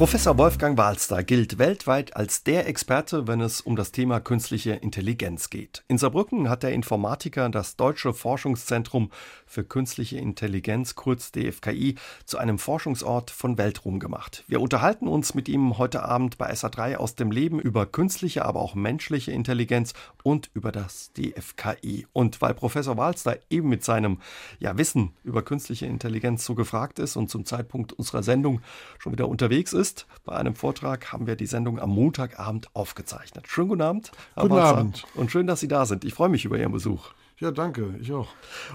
Professor Wolfgang Walster gilt weltweit als der Experte, wenn es um das Thema künstliche Intelligenz geht. In Saarbrücken hat der Informatiker das Deutsche Forschungszentrum für künstliche Intelligenz, kurz DFKI, zu einem Forschungsort von Weltruhm gemacht. Wir unterhalten uns mit ihm heute Abend bei SA3 aus dem Leben über künstliche, aber auch menschliche Intelligenz und über das DFKI. Und weil Professor Walster eben mit seinem ja, Wissen über künstliche Intelligenz so gefragt ist und zum Zeitpunkt unserer Sendung schon wieder unterwegs ist, ist. Bei einem Vortrag haben wir die Sendung am Montagabend aufgezeichnet. Schönen guten Abend. Herr guten Walzer. Abend. Und schön, dass Sie da sind. Ich freue mich über Ihren Besuch. Ja, danke. Ich auch.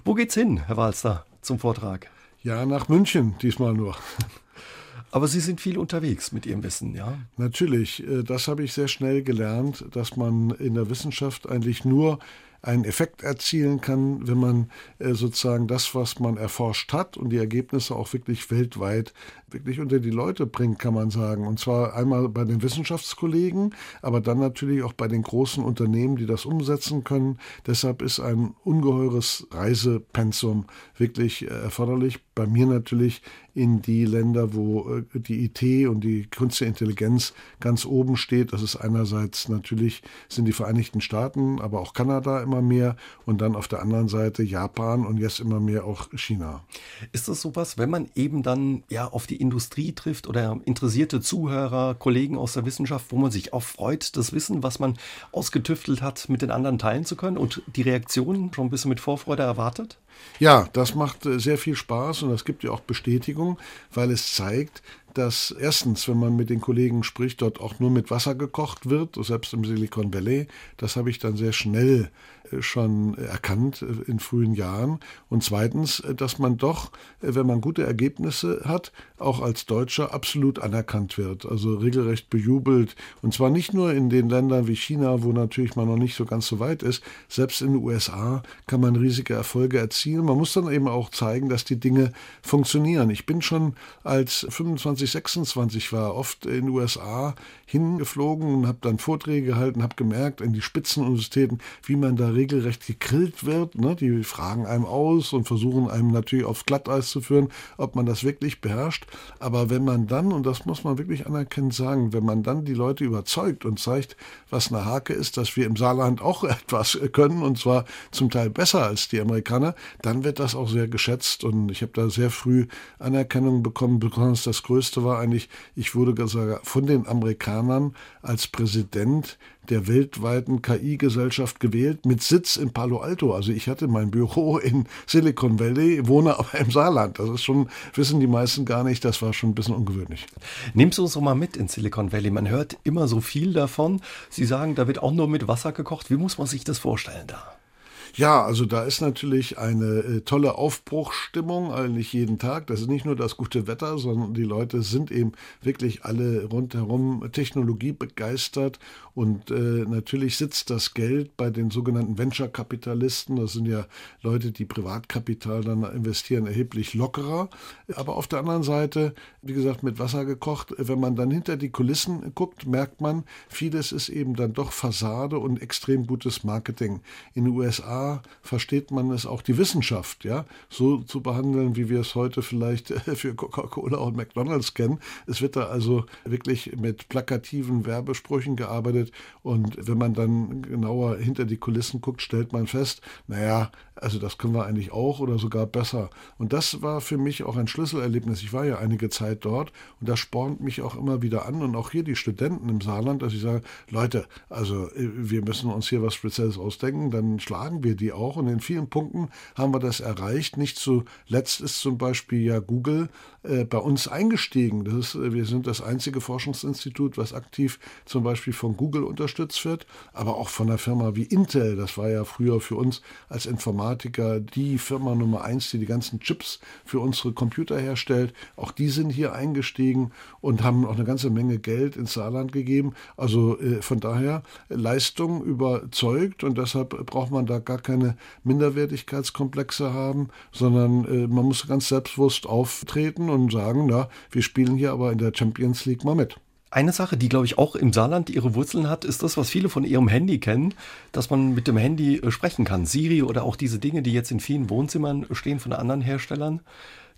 Wo geht's hin, Herr Walster, zum Vortrag? Ja, nach München diesmal nur. Aber Sie sind viel unterwegs mit Ihrem Wissen, ja? Natürlich. Äh, das habe ich sehr schnell gelernt, dass man in der Wissenschaft eigentlich nur einen Effekt erzielen kann, wenn man äh, sozusagen das, was man erforscht hat und die Ergebnisse auch wirklich weltweit wirklich unter die Leute bringt, kann man sagen. Und zwar einmal bei den Wissenschaftskollegen, aber dann natürlich auch bei den großen Unternehmen, die das umsetzen können. Deshalb ist ein ungeheures Reisepensum wirklich äh, erforderlich. Bei mir natürlich in die Länder, wo äh, die IT und die künstliche Intelligenz ganz oben steht. Das ist einerseits natürlich sind die Vereinigten Staaten, aber auch Kanada immer mehr und dann auf der anderen Seite Japan und jetzt immer mehr auch China. Ist das sowas, wenn man eben dann ja auf die Industrie trifft oder interessierte Zuhörer, Kollegen aus der Wissenschaft, wo man sich auch freut, das Wissen, was man ausgetüftelt hat, mit den anderen teilen zu können und die Reaktionen schon ein bisschen mit Vorfreude erwartet? Ja, das macht äh, sehr viel Spaß und das gibt ja auch Bestätigung, weil es zeigt, dass erstens, wenn man mit den Kollegen spricht, dort auch nur mit Wasser gekocht wird, selbst im Silicon Valley. Das habe ich dann sehr schnell äh, schon erkannt äh, in frühen Jahren. Und zweitens, dass man doch, wenn man gute Ergebnisse hat, auch als Deutscher absolut anerkannt wird, also regelrecht bejubelt. Und zwar nicht nur in den Ländern wie China, wo natürlich man noch nicht so ganz so weit ist. Selbst in den USA kann man riesige Erfolge erzielen. Man muss dann eben auch zeigen, dass die Dinge funktionieren. Ich bin schon als 25 26 war, oft in den USA hingeflogen und habe dann Vorträge gehalten, habe gemerkt in die Spitzenuniversitäten, wie man da regelrecht gegrillt wird. Ne? Die fragen einem aus und versuchen einem natürlich auf Glatteis zu führen, ob man das wirklich beherrscht. Aber wenn man dann, und das muss man wirklich anerkennend sagen, wenn man dann die Leute überzeugt und zeigt, was eine Hake ist, dass wir im Saarland auch etwas können und zwar zum Teil besser als die Amerikaner, dann wird das auch sehr geschätzt und ich habe da sehr früh Anerkennung bekommen, besonders das größte war eigentlich, ich wurde sogar von den Amerikanern als Präsident der weltweiten KI-Gesellschaft gewählt, mit Sitz in Palo Alto. Also ich hatte mein Büro in Silicon Valley, wohne aber im Saarland. Das ist schon, wissen die meisten gar nicht, das war schon ein bisschen ungewöhnlich. Nimmst du uns doch mal mit in Silicon Valley. Man hört immer so viel davon. Sie sagen, da wird auch nur mit Wasser gekocht. Wie muss man sich das vorstellen da? Ja, also da ist natürlich eine äh, tolle Aufbruchsstimmung, eigentlich jeden Tag. Das ist nicht nur das gute Wetter, sondern die Leute sind eben wirklich alle rundherum technologiebegeistert und äh, natürlich sitzt das Geld bei den sogenannten Venture-Kapitalisten. Das sind ja Leute, die Privatkapital dann investieren, erheblich lockerer. Aber auf der anderen Seite, wie gesagt, mit Wasser gekocht. Wenn man dann hinter die Kulissen guckt, merkt man, vieles ist eben dann doch Fassade und extrem gutes Marketing. In den USA versteht man es auch die Wissenschaft, ja, so zu behandeln, wie wir es heute vielleicht für Coca-Cola und McDonalds kennen. Es wird da also wirklich mit plakativen Werbesprüchen gearbeitet und wenn man dann genauer hinter die Kulissen guckt, stellt man fest, naja, also das können wir eigentlich auch oder sogar besser. Und das war für mich auch ein Schlüsselerlebnis. Ich war ja einige Zeit dort und das spornt mich auch immer wieder an und auch hier die Studenten im Saarland, dass ich sage, Leute, also äh, wir müssen uns hier was Spezielles ausdenken, dann schlagen wir die auch. Und in vielen Punkten haben wir das erreicht. Nicht zuletzt ist zum Beispiel ja Google bei uns eingestiegen. Das ist, äh, wir sind das einzige Forschungsinstitut, was aktiv zum Beispiel von Google unterstützt wird, aber auch von einer Firma wie Intel. Das war ja früher für uns als Informatiker die Firma Nummer eins, die die ganzen Chips für unsere Computer herstellt. Auch die sind hier eingestiegen und haben auch eine ganze Menge Geld ins Saarland gegeben. Also äh, von daher Leistung überzeugt und deshalb braucht man da gar keine Minderwertigkeitskomplexe haben, sondern äh, man muss ganz selbstbewusst auftreten und sagen, na, wir spielen hier aber in der Champions League mal mit. Eine Sache, die, glaube ich, auch im Saarland ihre Wurzeln hat, ist das, was viele von ihrem Handy kennen, dass man mit dem Handy äh, sprechen kann. Siri oder auch diese Dinge, die jetzt in vielen Wohnzimmern stehen von anderen Herstellern.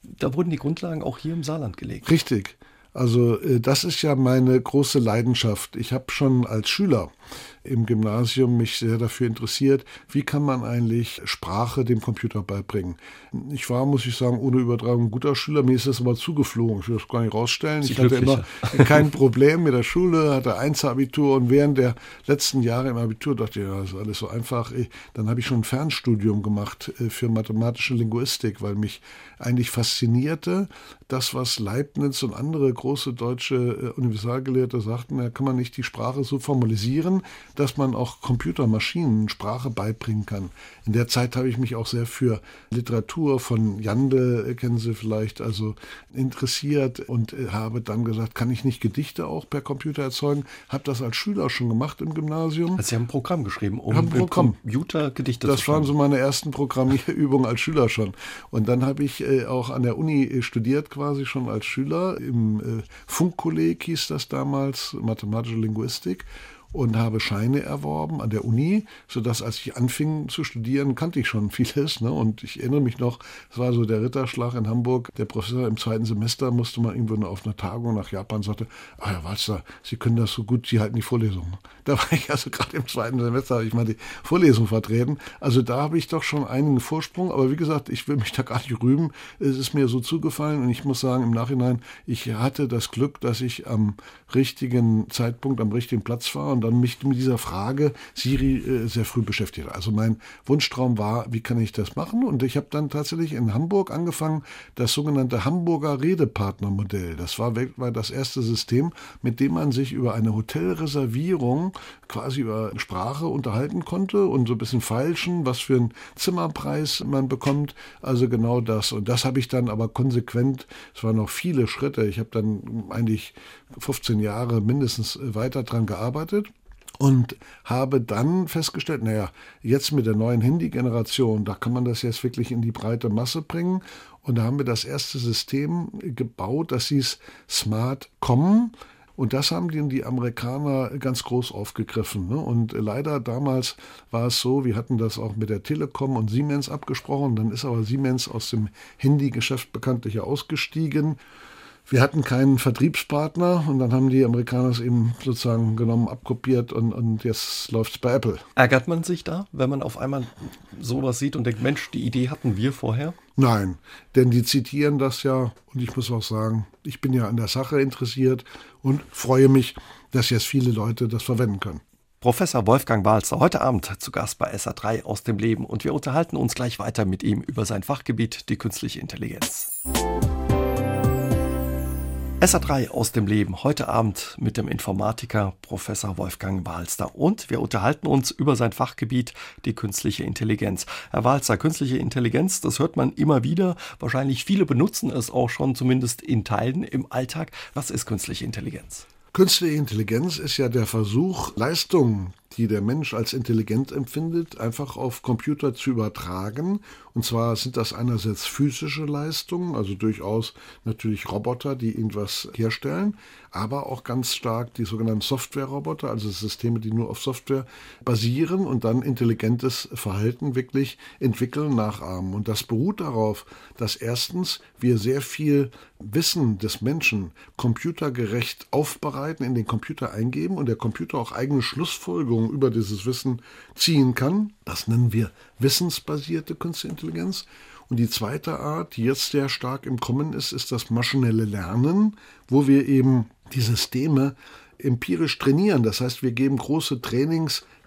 Da wurden die Grundlagen auch hier im Saarland gelegt. Richtig. Also äh, das ist ja meine große Leidenschaft. Ich habe schon als Schüler im Gymnasium mich sehr dafür interessiert, wie kann man eigentlich Sprache dem Computer beibringen. Ich war, muss ich sagen, ohne Übertragung ein guter Schüler. Mir ist das aber zugeflogen. Ich will das gar nicht rausstellen. Sie ich hatte immer kein Problem mit der Schule, hatte Einzelabitur und während der letzten Jahre im Abitur dachte ich, ja, das ist alles so einfach. Dann habe ich schon ein Fernstudium gemacht äh, für mathematische Linguistik, weil mich eigentlich faszinierte, das, was Leibniz und andere große deutsche äh, Universalgelehrte sagten, da kann man nicht die Sprache so formalisieren, dass man auch Computermaschinen Sprache beibringen kann. In der Zeit habe ich mich auch sehr für Literatur von Jande, äh, kennen Sie vielleicht, also interessiert und äh, habe dann gesagt, kann ich nicht Gedichte auch per Computer erzeugen? Habe das als Schüler schon gemacht im Gymnasium. Also Sie haben ein Programm geschrieben, um ein Programm. Computer Gedichte das zu schreiben. Das waren so meine ersten Programmierübungen als Schüler schon. Und dann habe ich äh, auch an der Uni studiert quasi schon als Schüler. Im Funkkolleg hieß das damals, mathematische Linguistik und habe Scheine erworben an der Uni, sodass als ich anfing zu studieren, kannte ich schon vieles. Ne? Und ich erinnere mich noch, es war so der Ritterschlag in Hamburg. Der Professor im zweiten Semester musste mal irgendwo auf einer Tagung nach Japan sagte, ah Herr Walzer, Sie können das so gut, Sie halten die Vorlesung. Da war ich also gerade im zweiten Semester, habe ich mal die Vorlesung vertreten. Also da habe ich doch schon einen Vorsprung. Aber wie gesagt, ich will mich da gar nicht rühmen. Es ist mir so zugefallen und ich muss sagen, im Nachhinein, ich hatte das Glück, dass ich am richtigen Zeitpunkt, am richtigen Platz war und dann mich mit dieser Frage Siri äh, sehr früh beschäftigt. Also mein Wunschtraum war, wie kann ich das machen? Und ich habe dann tatsächlich in Hamburg angefangen, das sogenannte Hamburger Redepartnermodell. Das war weltweit das erste System, mit dem man sich über eine Hotelreservierung quasi über Sprache unterhalten konnte und so ein bisschen feilschen, was für einen Zimmerpreis man bekommt. Also genau das. Und das habe ich dann aber konsequent, es waren noch viele Schritte, ich habe dann eigentlich 15 Jahre mindestens weiter dran gearbeitet und habe dann festgestellt, naja, jetzt mit der neuen Handy-Generation, da kann man das jetzt wirklich in die breite Masse bringen. Und da haben wir das erste System gebaut, das hieß Smart Com. Und das haben die, die Amerikaner ganz groß aufgegriffen. Ne? Und leider damals war es so, wir hatten das auch mit der Telekom und Siemens abgesprochen. Dann ist aber Siemens aus dem Handy-Geschäft bekanntlich ausgestiegen. Wir hatten keinen Vertriebspartner und dann haben die Amerikaner es eben sozusagen genommen, abkopiert und, und jetzt läuft es bei Apple. Ärgert man sich da, wenn man auf einmal sowas sieht und denkt, Mensch, die Idee hatten wir vorher? Nein, denn die zitieren das ja und ich muss auch sagen, ich bin ja an der Sache interessiert und freue mich, dass jetzt viele Leute das verwenden können. Professor Wolfgang Balzer, heute Abend zu Gast bei SA3 aus dem Leben und wir unterhalten uns gleich weiter mit ihm über sein Fachgebiet, die künstliche Intelligenz. SA3 aus dem Leben, heute Abend mit dem Informatiker Professor Wolfgang Walster. Und wir unterhalten uns über sein Fachgebiet, die künstliche Intelligenz. Herr Walster, künstliche Intelligenz, das hört man immer wieder. Wahrscheinlich viele benutzen es auch schon, zumindest in Teilen im Alltag. Was ist künstliche Intelligenz? Künstliche Intelligenz ist ja der Versuch, Leistungen, die der Mensch als intelligent empfindet, einfach auf Computer zu übertragen und zwar sind das einerseits physische Leistungen, also durchaus natürlich Roboter, die irgendwas herstellen, aber auch ganz stark die sogenannten Software-Roboter, also Systeme, die nur auf Software basieren und dann intelligentes Verhalten wirklich entwickeln, nachahmen. Und das beruht darauf, dass erstens wir sehr viel Wissen des Menschen computergerecht aufbereiten, in den Computer eingeben und der Computer auch eigene Schlussfolgerungen über dieses Wissen ziehen kann. Das nennen wir wissensbasierte Künstliche Intelligenz. Und die zweite Art, die jetzt sehr stark im Kommen ist, ist das maschinelle Lernen, wo wir eben die Systeme empirisch trainieren. Das heißt, wir geben große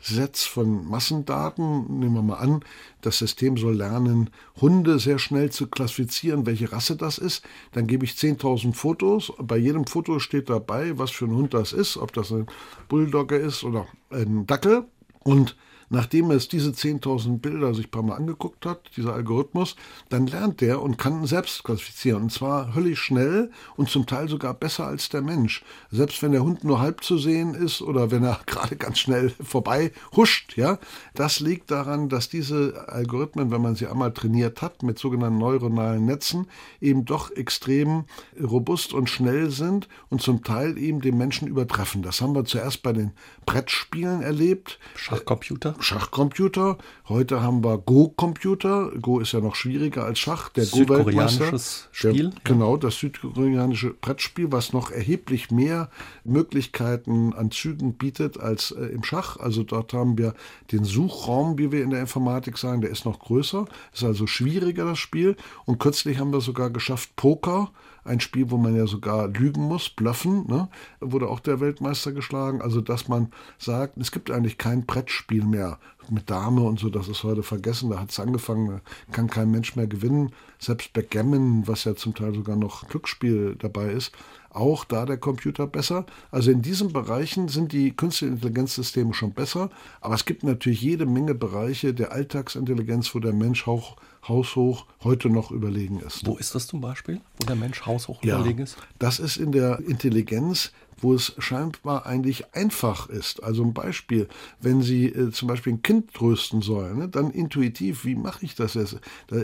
Trainingssets von Massendaten. Nehmen wir mal an, das System soll lernen, Hunde sehr schnell zu klassifizieren, welche Rasse das ist. Dann gebe ich 10.000 Fotos. Bei jedem Foto steht dabei, was für ein Hund das ist, ob das ein Bulldogger ist oder ein Dackel. Und nachdem es diese 10.000 Bilder sich ein paar Mal angeguckt hat, dieser Algorithmus, dann lernt der und kann selbst klassifizieren. Und zwar höllisch schnell und zum Teil sogar besser als der Mensch. Selbst wenn der Hund nur halb zu sehen ist oder wenn er gerade ganz schnell vorbei huscht, ja, das liegt daran, dass diese Algorithmen, wenn man sie einmal trainiert hat mit sogenannten neuronalen Netzen, eben doch extrem robust und schnell sind und zum Teil eben den Menschen übertreffen. Das haben wir zuerst bei den Brettspielen erlebt. Schachcomputer? Schachcomputer. Heute haben wir Go-Computer. Go ist ja noch schwieriger als Schach. Der Go-Weltmeister. Spiel. Der, genau, das südkoreanische Brettspiel, was noch erheblich mehr Möglichkeiten an Zügen bietet als äh, im Schach. Also dort haben wir den Suchraum, wie wir in der Informatik sagen, der ist noch größer. Ist also schwieriger das Spiel. Und kürzlich haben wir sogar geschafft, Poker ein Spiel, wo man ja sogar lügen muss, bluffen, ne? wurde auch der Weltmeister geschlagen. Also, dass man sagt, es gibt eigentlich kein Brettspiel mehr mit Dame und so, das ist heute vergessen. Da hat es angefangen, da kann kein Mensch mehr gewinnen. Selbst Backgammon, was ja zum Teil sogar noch Glücksspiel dabei ist, auch da der Computer besser. Also in diesen Bereichen sind die künstlichen Intelligenzsysteme schon besser, aber es gibt natürlich jede Menge Bereiche der Alltagsintelligenz, wo der Mensch auch haushoch heute noch überlegen ist. Wo ist das zum Beispiel, wo der Mensch haushoch ja, überlegen ist? Das ist in der Intelligenz wo es scheinbar eigentlich einfach ist. Also ein Beispiel, wenn Sie äh, zum Beispiel ein Kind trösten sollen, ne, dann intuitiv, wie mache ich das jetzt?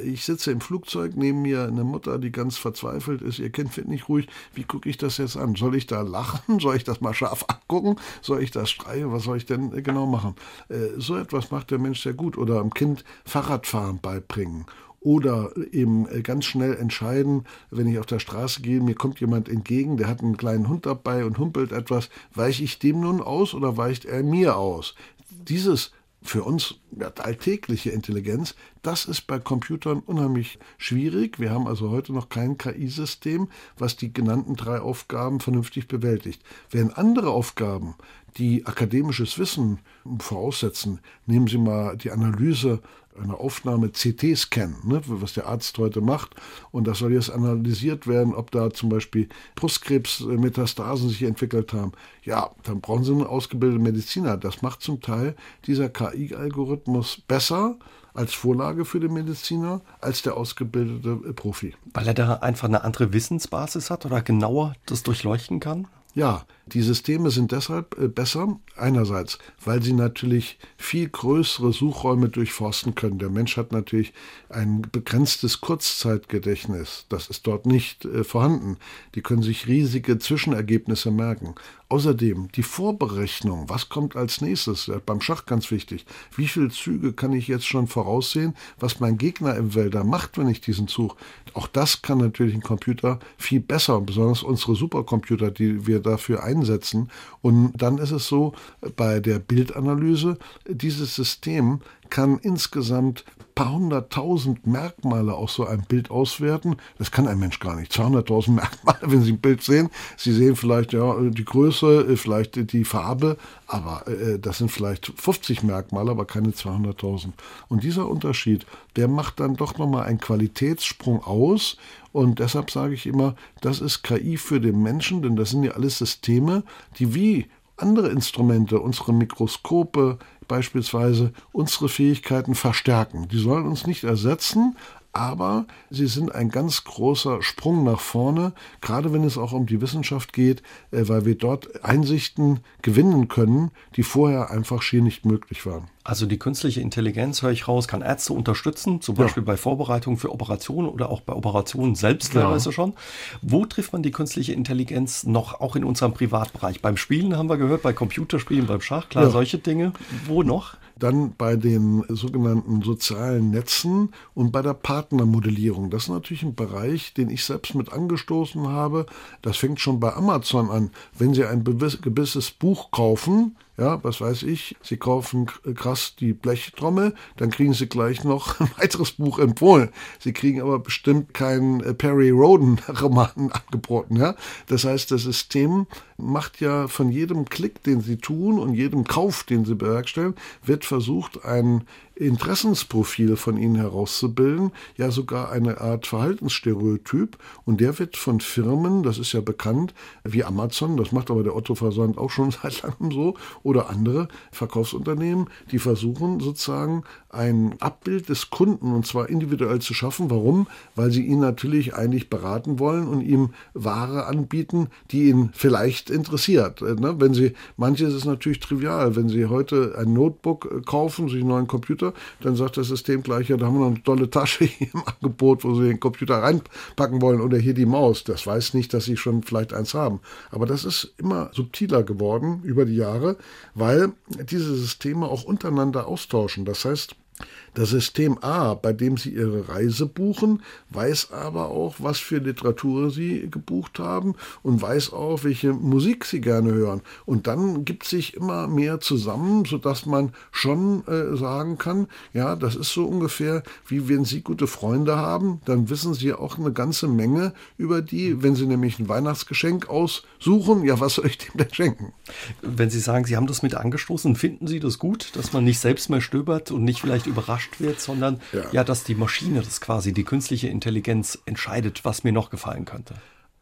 Ich sitze im Flugzeug, neben mir eine Mutter, die ganz verzweifelt ist, ihr Kind wird nicht ruhig, wie gucke ich das jetzt an? Soll ich da lachen? Soll ich das mal scharf angucken? Soll ich das streicheln? Was soll ich denn äh, genau machen? Äh, so etwas macht der Mensch sehr gut. Oder einem Kind Fahrradfahren beibringen oder eben äh, ganz schnell entscheiden, wenn ich auf der Straße gehe, mir kommt jemand entgegen, der hat einen kleinen Hund dabei und humpelt etwas, weiche ich dem nun aus oder weicht er mir aus? Dieses für uns ja, alltägliche Intelligenz, das ist bei Computern unheimlich schwierig. Wir haben also heute noch kein KI-System, was die genannten drei Aufgaben vernünftig bewältigt. Während andere Aufgaben, die akademisches Wissen voraussetzen, nehmen Sie mal die Analyse eine Aufnahme CT-Scan, ne, was der Arzt heute macht. Und das soll jetzt analysiert werden, ob da zum Beispiel Brustkrebsmetastasen sich entwickelt haben. Ja, dann brauchen Sie einen ausgebildeten Mediziner. Das macht zum Teil dieser KI-Algorithmus besser als Vorlage für den Mediziner als der ausgebildete Profi. Weil er da einfach eine andere Wissensbasis hat oder genauer das durchleuchten kann? Ja, die Systeme sind deshalb äh, besser, einerseits, weil sie natürlich viel größere Suchräume durchforsten können. Der Mensch hat natürlich ein begrenztes Kurzzeitgedächtnis. Das ist dort nicht äh, vorhanden. Die können sich riesige Zwischenergebnisse merken. Außerdem die Vorberechnung, was kommt als nächstes, beim Schach ganz wichtig. Wie viele Züge kann ich jetzt schon voraussehen, was mein Gegner im Wälder macht, wenn ich diesen Zug. Auch das kann natürlich ein Computer viel besser, besonders unsere Supercomputer, die wir dafür einsetzen. Und dann ist es so, bei der Bildanalyse, dieses System kann insgesamt paar hunderttausend Merkmale aus so einem Bild auswerten. Das kann ein Mensch gar nicht. 200.000 Merkmale, wenn Sie ein Bild sehen. Sie sehen vielleicht ja die Größe, vielleicht die Farbe, aber äh, das sind vielleicht 50 Merkmale, aber keine 200.000. Und dieser Unterschied, der macht dann doch nochmal einen Qualitätssprung aus. Und deshalb sage ich immer, das ist KI für den Menschen, denn das sind ja alles Systeme, die wie andere Instrumente, unsere Mikroskope, beispielsweise unsere Fähigkeiten verstärken. Die sollen uns nicht ersetzen, aber sie sind ein ganz großer Sprung nach vorne, gerade wenn es auch um die Wissenschaft geht, äh, weil wir dort Einsichten gewinnen können, die vorher einfach schier nicht möglich waren. Also die künstliche Intelligenz, höre ich raus, kann Ärzte unterstützen, zum Beispiel ja. bei Vorbereitungen für Operationen oder auch bei Operationen selbst ja. teilweise schon. Wo trifft man die künstliche Intelligenz noch, auch in unserem Privatbereich? Beim Spielen haben wir gehört, bei Computerspielen, beim Schach, klar, ja. solche Dinge. Wo noch? Dann bei den sogenannten sozialen Netzen und bei der Partnermodellierung. Das ist natürlich ein Bereich, den ich selbst mit angestoßen habe. Das fängt schon bei Amazon an. Wenn Sie ein gewisses Buch kaufen, ja, was weiß ich, Sie kaufen krass die Blechtrommel, dann kriegen Sie gleich noch ein weiteres Buch empfohlen. Sie kriegen aber bestimmt keinen äh, Perry Roden Roman angeboten, ja. Das heißt, das System macht ja von jedem Klick, den Sie tun und jedem Kauf, den Sie bewerkstelligen, wird versucht, einen Interessensprofil von ihnen herauszubilden, ja sogar eine Art Verhaltensstereotyp. Und der wird von Firmen, das ist ja bekannt, wie Amazon, das macht aber der Otto Versand auch schon seit langem so, oder andere Verkaufsunternehmen, die versuchen sozusagen ein Abbild des Kunden und zwar individuell zu schaffen. Warum? Weil sie ihn natürlich eigentlich beraten wollen und ihm Ware anbieten, die ihn vielleicht interessiert. Äh, ne? Wenn sie, manches ist natürlich trivial, wenn sie heute ein Notebook kaufen, sich einen neuen Computer, dann sagt das System gleich, ja, da haben wir noch eine tolle Tasche hier im Angebot, wo sie den Computer reinpacken wollen oder hier die Maus. Das weiß nicht, dass sie schon vielleicht eins haben. Aber das ist immer subtiler geworden über die Jahre, weil diese Systeme auch untereinander austauschen. Das heißt, das System A, bei dem Sie Ihre Reise buchen, weiß aber auch, was für Literatur Sie gebucht haben und weiß auch, welche Musik Sie gerne hören. Und dann gibt sich immer mehr zusammen, sodass man schon äh, sagen kann, ja, das ist so ungefähr wie wenn Sie gute Freunde haben, dann wissen Sie auch eine ganze Menge über die, wenn Sie nämlich ein Weihnachtsgeschenk aussuchen, ja, was soll ich dem denn schenken? Wenn Sie sagen, Sie haben das mit angestoßen, finden Sie das gut, dass man nicht selbst mehr stöbert und nicht vielleicht überrascht überrascht wird, sondern ja. ja, dass die Maschine, das quasi die künstliche Intelligenz entscheidet, was mir noch gefallen könnte.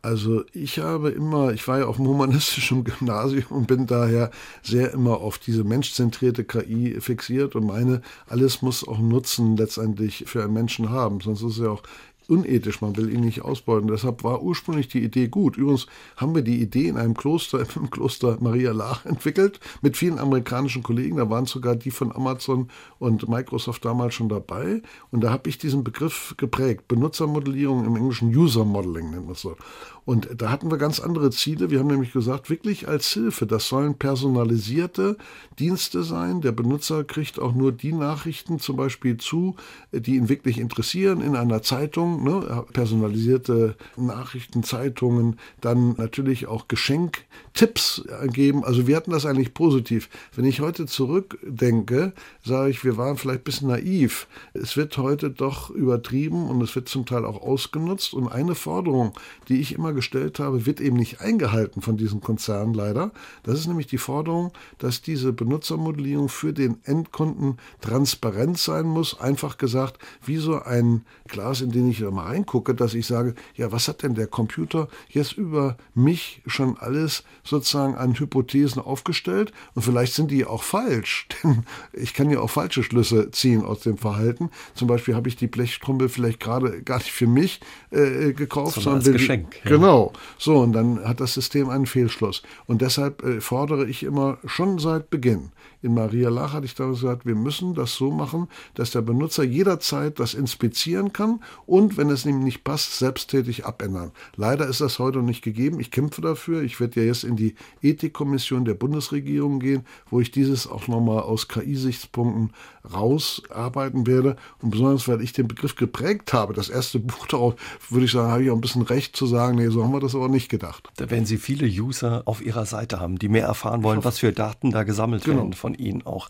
Also ich habe immer, ich war ja auf dem humanistischen Gymnasium und bin daher sehr immer auf diese menschzentrierte KI fixiert und meine, alles muss auch Nutzen letztendlich für einen Menschen haben. Sonst ist es ja auch unethisch, man will ihn nicht ausbeuten. Deshalb war ursprünglich die Idee gut. Übrigens haben wir die Idee in einem Kloster, im Kloster Maria Lach entwickelt, mit vielen amerikanischen Kollegen. Da waren sogar die von Amazon und Microsoft damals schon dabei. Und da habe ich diesen Begriff geprägt. Benutzermodellierung im Englischen User Modeling nennt man es so. Und da hatten wir ganz andere Ziele. Wir haben nämlich gesagt, wirklich als Hilfe. Das sollen personalisierte Dienste sein. Der Benutzer kriegt auch nur die Nachrichten zum Beispiel zu, die ihn wirklich interessieren in einer Zeitung. Ne? Personalisierte Nachrichten, Zeitungen, dann natürlich auch Geschenktipps geben. Also wir hatten das eigentlich positiv. Wenn ich heute zurückdenke, sage ich, wir waren vielleicht ein bisschen naiv. Es wird heute doch übertrieben und es wird zum Teil auch ausgenutzt. Und eine Forderung, die ich immer gestellt habe, wird eben nicht eingehalten von diesen Konzernen leider. Das ist nämlich die Forderung, dass diese Benutzermodellierung für den Endkunden transparent sein muss. Einfach gesagt, wie so ein Glas, in den ich da mal reingucke, dass ich sage, ja, was hat denn der Computer jetzt über mich schon alles sozusagen an Hypothesen aufgestellt? Und vielleicht sind die auch falsch, denn ich kann ja auch falsche Schlüsse ziehen aus dem Verhalten. Zum Beispiel habe ich die Blechtrommel vielleicht gerade gar nicht für mich äh, gekauft, sondern, als Geschenk. Ja. Genau. So, und dann hat das System einen Fehlschluss. Und deshalb äh, fordere ich immer schon seit Beginn. In Maria Lach hatte ich damals gesagt, wir müssen das so machen, dass der Benutzer jederzeit das inspizieren kann und, wenn es ihm nicht passt, selbsttätig abändern. Leider ist das heute noch nicht gegeben. Ich kämpfe dafür. Ich werde ja jetzt in die Ethikkommission der Bundesregierung gehen, wo ich dieses auch nochmal aus KI-Sichtspunkten rausarbeiten werde. Und besonders, weil ich den Begriff geprägt habe, das erste Buch darauf, würde ich sagen, habe ich auch ein bisschen recht zu sagen, nee, so haben wir das aber nicht gedacht. Da werden Sie viele User auf Ihrer Seite haben, die mehr erfahren wollen, was für Daten da gesammelt genau. werden von Ihnen auch.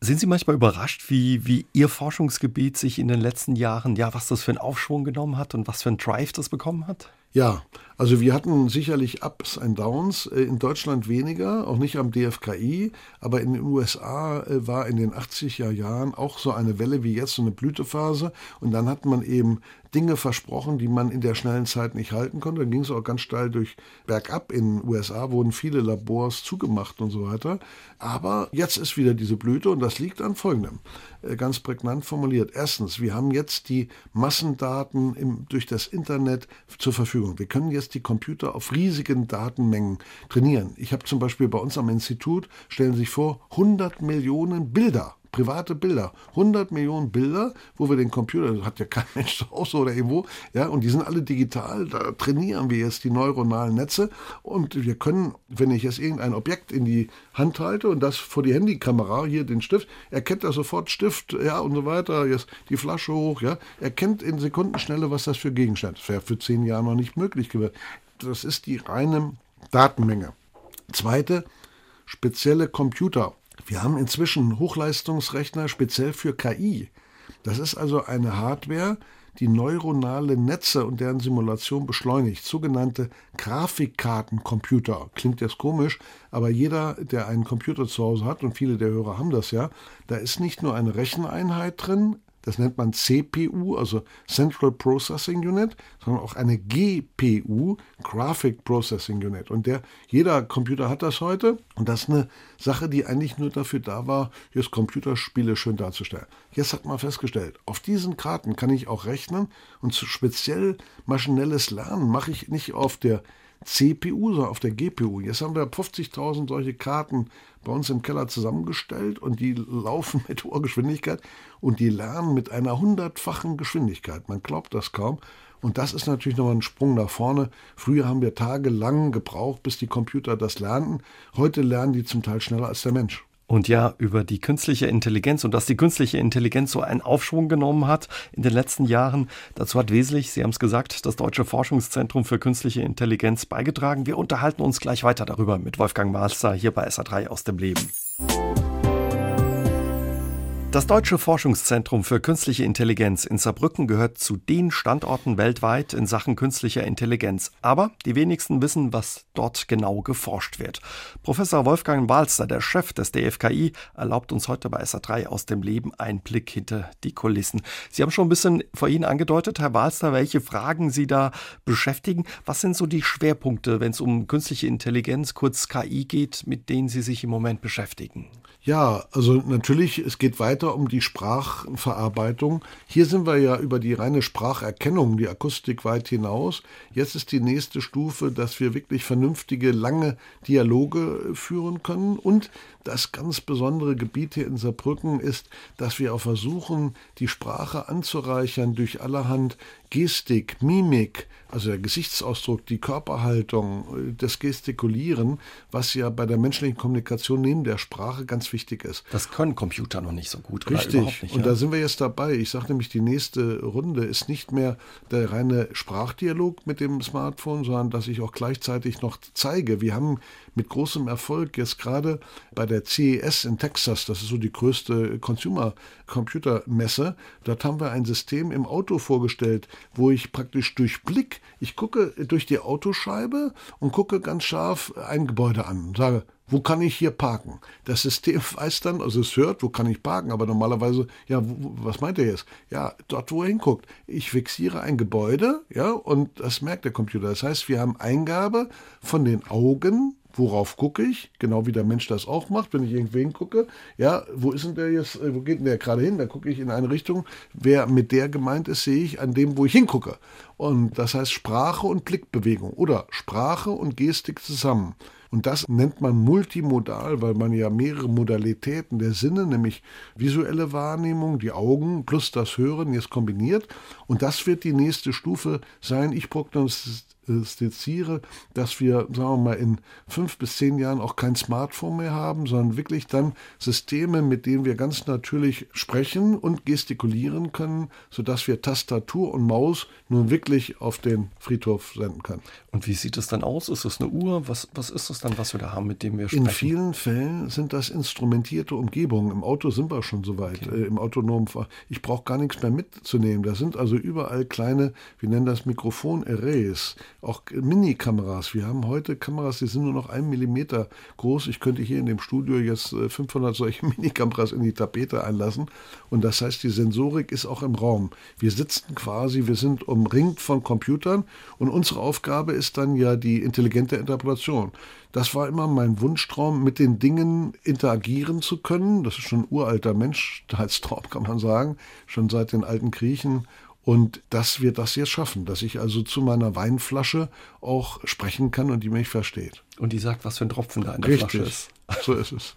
Sind Sie manchmal überrascht, wie, wie Ihr Forschungsgebiet sich in den letzten Jahren, ja, was das für einen Aufschwung genommen hat und was für einen Drive das bekommen hat? Ja, also wir hatten sicherlich Ups und Downs, äh, in Deutschland weniger, auch nicht am DFKI, aber in den USA äh, war in den 80er Jahren auch so eine Welle wie jetzt, so eine Blütephase. Und dann hat man eben Dinge versprochen, die man in der schnellen Zeit nicht halten konnte. Dann ging es auch ganz steil durch bergab. In den USA wurden viele Labors zugemacht und so weiter. Aber jetzt ist wieder diese Blüte und das liegt an Folgendem. Äh, ganz prägnant formuliert. Erstens, wir haben jetzt die Massendaten im, durch das Internet zur Verfügung. Wir können jetzt die Computer auf riesigen Datenmengen trainieren. Ich habe zum Beispiel bei uns am Institut, stellen Sie sich vor, 100 Millionen Bilder private Bilder. 100 Millionen Bilder, wo wir den Computer, das hat ja kein Mensch zu Hause oder irgendwo, ja, und die sind alle digital, da trainieren wir jetzt die neuronalen Netze und wir können, wenn ich jetzt irgendein Objekt in die Hand halte und das vor die Handykamera, hier den Stift, erkennt er sofort Stift, ja, und so weiter, jetzt die Flasche hoch, ja, erkennt in Sekundenschnelle, was das für Gegenstand ist. Wäre für zehn Jahre noch nicht möglich gewesen. Das ist die reine Datenmenge. Zweite, spezielle Computer wir haben inzwischen Hochleistungsrechner speziell für KI. Das ist also eine Hardware, die neuronale Netze und deren Simulation beschleunigt. Sogenannte Grafikkartencomputer. Klingt jetzt komisch, aber jeder, der einen Computer zu Hause hat, und viele der Hörer haben das ja, da ist nicht nur eine Recheneinheit drin, das nennt man CPU, also Central Processing Unit, sondern auch eine GPU, Graphic Processing Unit. Und der, jeder Computer hat das heute. Und das ist eine Sache, die eigentlich nur dafür da war, jetzt Computerspiele schön darzustellen. Jetzt hat man festgestellt, auf diesen Karten kann ich auch rechnen und speziell maschinelles Lernen mache ich nicht auf der CPU, sondern auf der GPU. Jetzt haben wir 50.000 solche Karten bei uns im Keller zusammengestellt und die laufen mit hoher Geschwindigkeit und die lernen mit einer hundertfachen Geschwindigkeit. Man glaubt das kaum. Und das ist natürlich nochmal ein Sprung nach vorne. Früher haben wir tagelang gebraucht, bis die Computer das lernten. Heute lernen die zum Teil schneller als der Mensch. Und ja, über die künstliche Intelligenz und dass die künstliche Intelligenz so einen Aufschwung genommen hat in den letzten Jahren, dazu hat wesentlich, Sie haben es gesagt, das Deutsche Forschungszentrum für künstliche Intelligenz beigetragen. Wir unterhalten uns gleich weiter darüber mit Wolfgang Malster hier bei SA3 aus dem Leben. Das Deutsche Forschungszentrum für künstliche Intelligenz in Saarbrücken gehört zu den Standorten weltweit in Sachen künstlicher Intelligenz. Aber die wenigsten wissen, was dort genau geforscht wird. Professor Wolfgang Walster, der Chef des DFKI, erlaubt uns heute bei SA3 aus dem Leben einen Blick hinter die Kulissen. Sie haben schon ein bisschen vor Ihnen angedeutet, Herr Walster, welche Fragen Sie da beschäftigen. Was sind so die Schwerpunkte, wenn es um künstliche Intelligenz, kurz KI geht, mit denen Sie sich im Moment beschäftigen? Ja, also natürlich, es geht weiter um die Sprachverarbeitung. Hier sind wir ja über die reine Spracherkennung, die Akustik weit hinaus. Jetzt ist die nächste Stufe, dass wir wirklich vernünftige, lange Dialoge führen können. Und das ganz besondere Gebiet hier in Saarbrücken ist, dass wir auch versuchen, die Sprache anzureichern durch allerhand Gestik, Mimik, also der Gesichtsausdruck, die Körperhaltung, das Gestikulieren, was ja bei der menschlichen Kommunikation neben der Sprache ganz wichtig ist. Das können Computer noch nicht so gut. Richtig. Nicht, Und ja? da sind wir jetzt dabei. Ich sage nämlich, die nächste Runde ist nicht mehr der reine Sprachdialog mit dem Smartphone, sondern dass ich auch gleichzeitig noch zeige. Wir haben mit großem Erfolg jetzt gerade bei der CES in Texas, das ist so die größte Consumer Computer Messe, dort haben wir ein System im Auto vorgestellt, wo ich praktisch durch Blick, ich gucke durch die Autoscheibe und gucke ganz scharf ein Gebäude an und sage, wo kann ich hier parken? Das System weiß dann, also es hört, wo kann ich parken, aber normalerweise, ja, wo, was meint er jetzt? Ja, dort, wo er hinguckt. Ich fixiere ein Gebäude, ja, und das merkt der Computer. Das heißt, wir haben Eingabe von den Augen worauf gucke ich, genau wie der Mensch das auch macht, wenn ich irgendwen gucke. Ja, wo ist denn der jetzt, äh, wo geht denn der gerade hin? Da gucke ich in eine Richtung. Wer mit der gemeint ist, sehe ich an dem, wo ich hingucke. Und das heißt Sprache und Blickbewegung oder Sprache und Gestik zusammen. Und das nennt man multimodal, weil man ja mehrere Modalitäten der Sinne, nämlich visuelle Wahrnehmung, die Augen plus das Hören jetzt kombiniert. Und das wird die nächste Stufe sein. Ich prognostiziere skizziere, dass wir, sagen wir mal, in fünf bis zehn Jahren auch kein Smartphone mehr haben, sondern wirklich dann Systeme, mit denen wir ganz natürlich sprechen und gestikulieren können, sodass wir Tastatur und Maus nun wirklich auf den Friedhof senden können. Und wie sieht es dann aus? Ist es eine Uhr? Was, was ist es dann, was wir da haben, mit dem wir sprechen? In vielen Fällen sind das instrumentierte Umgebungen. Im Auto sind wir schon so weit, okay. äh, im autonomen Fahr Ich brauche gar nichts mehr mitzunehmen. Da sind also überall kleine, wir nennen das Mikrofon-Arrays, auch Mini-Kameras. Wir haben heute Kameras, die sind nur noch einen Millimeter groß. Ich könnte hier in dem Studio jetzt 500 äh, solche Mini-Kameras in die Tapete einlassen. Und das heißt, die Sensorik ist auch im Raum. Wir sitzen quasi, wir sind umringt von Computern und unsere Aufgabe ist dann ja die intelligente Interpretation. Das war immer mein Wunschtraum, mit den Dingen interagieren zu können. Das ist schon ein uralter Menschheitstraum, kann man sagen, schon seit den alten Griechen und dass wir das jetzt schaffen, dass ich also zu meiner Weinflasche auch sprechen kann und die mich versteht. Und die sagt, was für ein Tropfen da in der Richtig. Flasche ist. So ist es.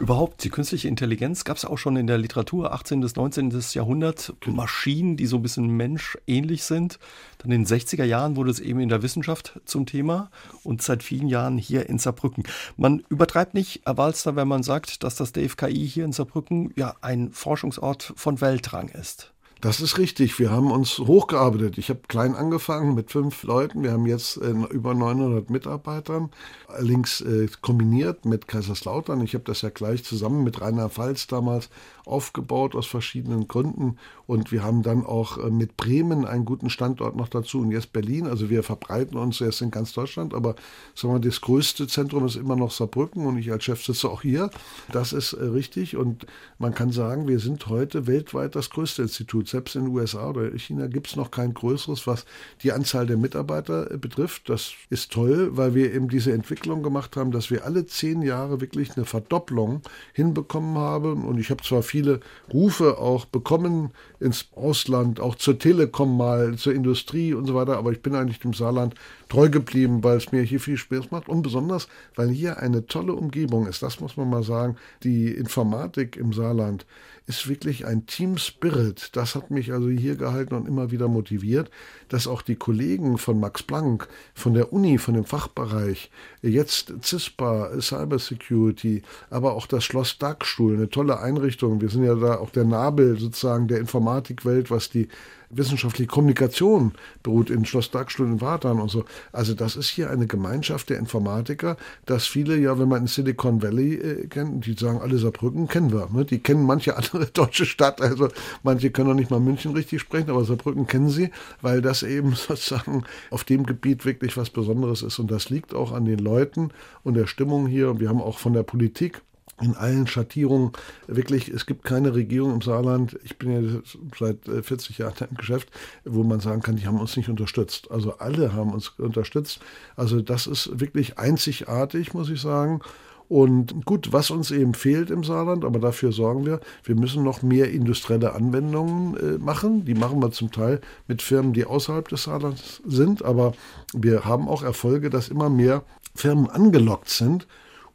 Überhaupt, die künstliche Intelligenz gab es auch schon in der Literatur, 18. bis 19. Jahrhundert, genau. Maschinen, die so ein bisschen menschähnlich sind. Dann in den 60er Jahren wurde es eben in der Wissenschaft zum Thema und seit vielen Jahren hier in Saarbrücken. Man übertreibt nicht, Herr Walster, wenn man sagt, dass das DFKI hier in Saarbrücken ja ein Forschungsort von Weltrang ist. Das ist richtig. Wir haben uns hochgearbeitet. Ich habe klein angefangen mit fünf Leuten. Wir haben jetzt äh, über 900 Mitarbeitern, links äh, kombiniert mit Kaiserslautern. Ich habe das ja gleich zusammen mit Rainer Pfalz damals aufgebaut aus verschiedenen Gründen. Und wir haben dann auch äh, mit Bremen einen guten Standort noch dazu und jetzt Berlin. Also wir verbreiten uns jetzt in ganz Deutschland, aber sagen wir, das größte Zentrum ist immer noch Saarbrücken und ich als Chef sitze auch hier. Das ist äh, richtig und man kann sagen, wir sind heute weltweit das größte Institut selbst in den USA oder China gibt es noch kein größeres, was die Anzahl der Mitarbeiter äh, betrifft. Das ist toll, weil wir eben diese Entwicklung gemacht haben, dass wir alle zehn Jahre wirklich eine Verdopplung hinbekommen haben. Und ich habe zwar viele Rufe auch bekommen ins Ausland, auch zur Telekom mal, zur Industrie und so weiter, aber ich bin eigentlich dem Saarland treu geblieben, weil es mir hier viel Spaß macht und besonders, weil hier eine tolle Umgebung ist. Das muss man mal sagen. Die Informatik im Saarland ist wirklich ein Team Spirit. Das hat mich also hier gehalten und immer wieder motiviert, dass auch die Kollegen von Max Planck, von der Uni, von dem Fachbereich, jetzt CISPA, Cyber Security, aber auch das Schloss Dagstuhl, eine tolle Einrichtung. Wir sind ja da auch der Nabel sozusagen der Informatikwelt, was die wissenschaftliche Kommunikation beruht in Schloss Dagstuhl in Wartan und so. Also das ist hier eine Gemeinschaft der Informatiker, dass viele ja, wenn man in Silicon Valley äh, kennt, die sagen, alle Saarbrücken kennen wir. Ne? Die kennen manche andere deutsche Stadt, also manche können noch nicht mal München richtig sprechen, aber Saarbrücken kennen sie, weil das eben sozusagen auf dem Gebiet wirklich was Besonderes ist. Und das liegt auch an den Leuten und der Stimmung hier. Und wir haben auch von der Politik in allen Schattierungen wirklich, es gibt keine Regierung im Saarland, ich bin ja seit 40 äh, Jahren im Geschäft, wo man sagen kann, die haben uns nicht unterstützt. Also alle haben uns unterstützt. Also das ist wirklich einzigartig, muss ich sagen. Und gut, was uns eben fehlt im Saarland, aber dafür sorgen wir, wir müssen noch mehr industrielle Anwendungen äh, machen. Die machen wir zum Teil mit Firmen, die außerhalb des Saarlands sind, aber wir haben auch Erfolge, dass immer mehr Firmen angelockt sind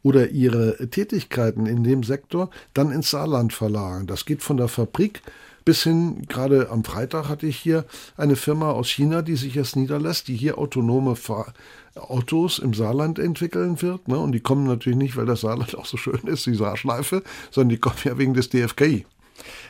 oder ihre Tätigkeiten in dem Sektor dann ins Saarland verlagern. Das geht von der Fabrik bis hin, gerade am Freitag hatte ich hier eine Firma aus China, die sich jetzt niederlässt, die hier autonome Fahr Autos im Saarland entwickeln wird. Ne? Und die kommen natürlich nicht, weil das Saarland auch so schön ist, die Saarschleife, sondern die kommen ja wegen des DFKI.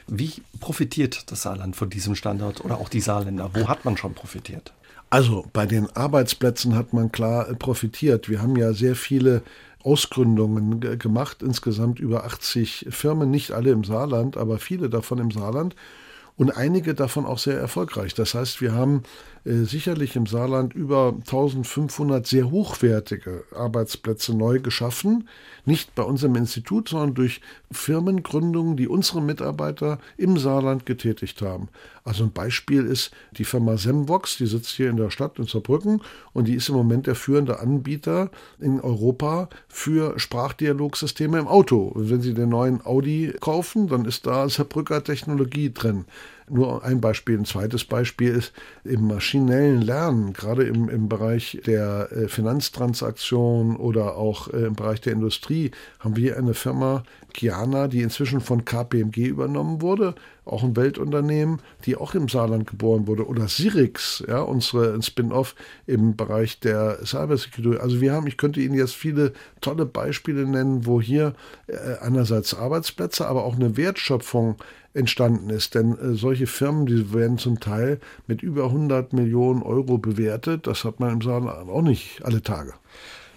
Wie profitiert das Saarland von diesem Standort oder auch die Saarländer? Wo hat man schon profitiert? Also bei den Arbeitsplätzen hat man klar profitiert. Wir haben ja sehr viele Ausgründungen gemacht, insgesamt über 80 Firmen, nicht alle im Saarland, aber viele davon im Saarland und einige davon auch sehr erfolgreich. Das heißt, wir haben äh, sicherlich im Saarland über 1500 sehr hochwertige Arbeitsplätze neu geschaffen. Nicht bei unserem Institut, sondern durch Firmengründungen, die unsere Mitarbeiter im Saarland getätigt haben. Also ein Beispiel ist die Firma Semvox, die sitzt hier in der Stadt in Saarbrücken und die ist im Moment der führende Anbieter in Europa für Sprachdialogsysteme im Auto. Wenn Sie den neuen Audi kaufen, dann ist da Saarbrücker Technologie drin. Nur ein Beispiel. Ein zweites Beispiel ist im maschinellen Lernen, gerade im, im Bereich der äh, Finanztransaktion oder auch äh, im Bereich der Industrie, haben wir eine Firma, Kiana, die inzwischen von KPMG übernommen wurde, auch ein Weltunternehmen, die auch im Saarland geboren wurde. Oder Sirix, ja, unsere Spin-off im Bereich der Cybersecurity. Also wir haben, ich könnte Ihnen jetzt viele tolle Beispiele nennen, wo hier äh, einerseits Arbeitsplätze, aber auch eine Wertschöpfung entstanden ist. Denn äh, solche Firmen, die werden zum Teil mit über 100 Millionen Euro bewertet. Das hat man im Saarland auch nicht alle Tage.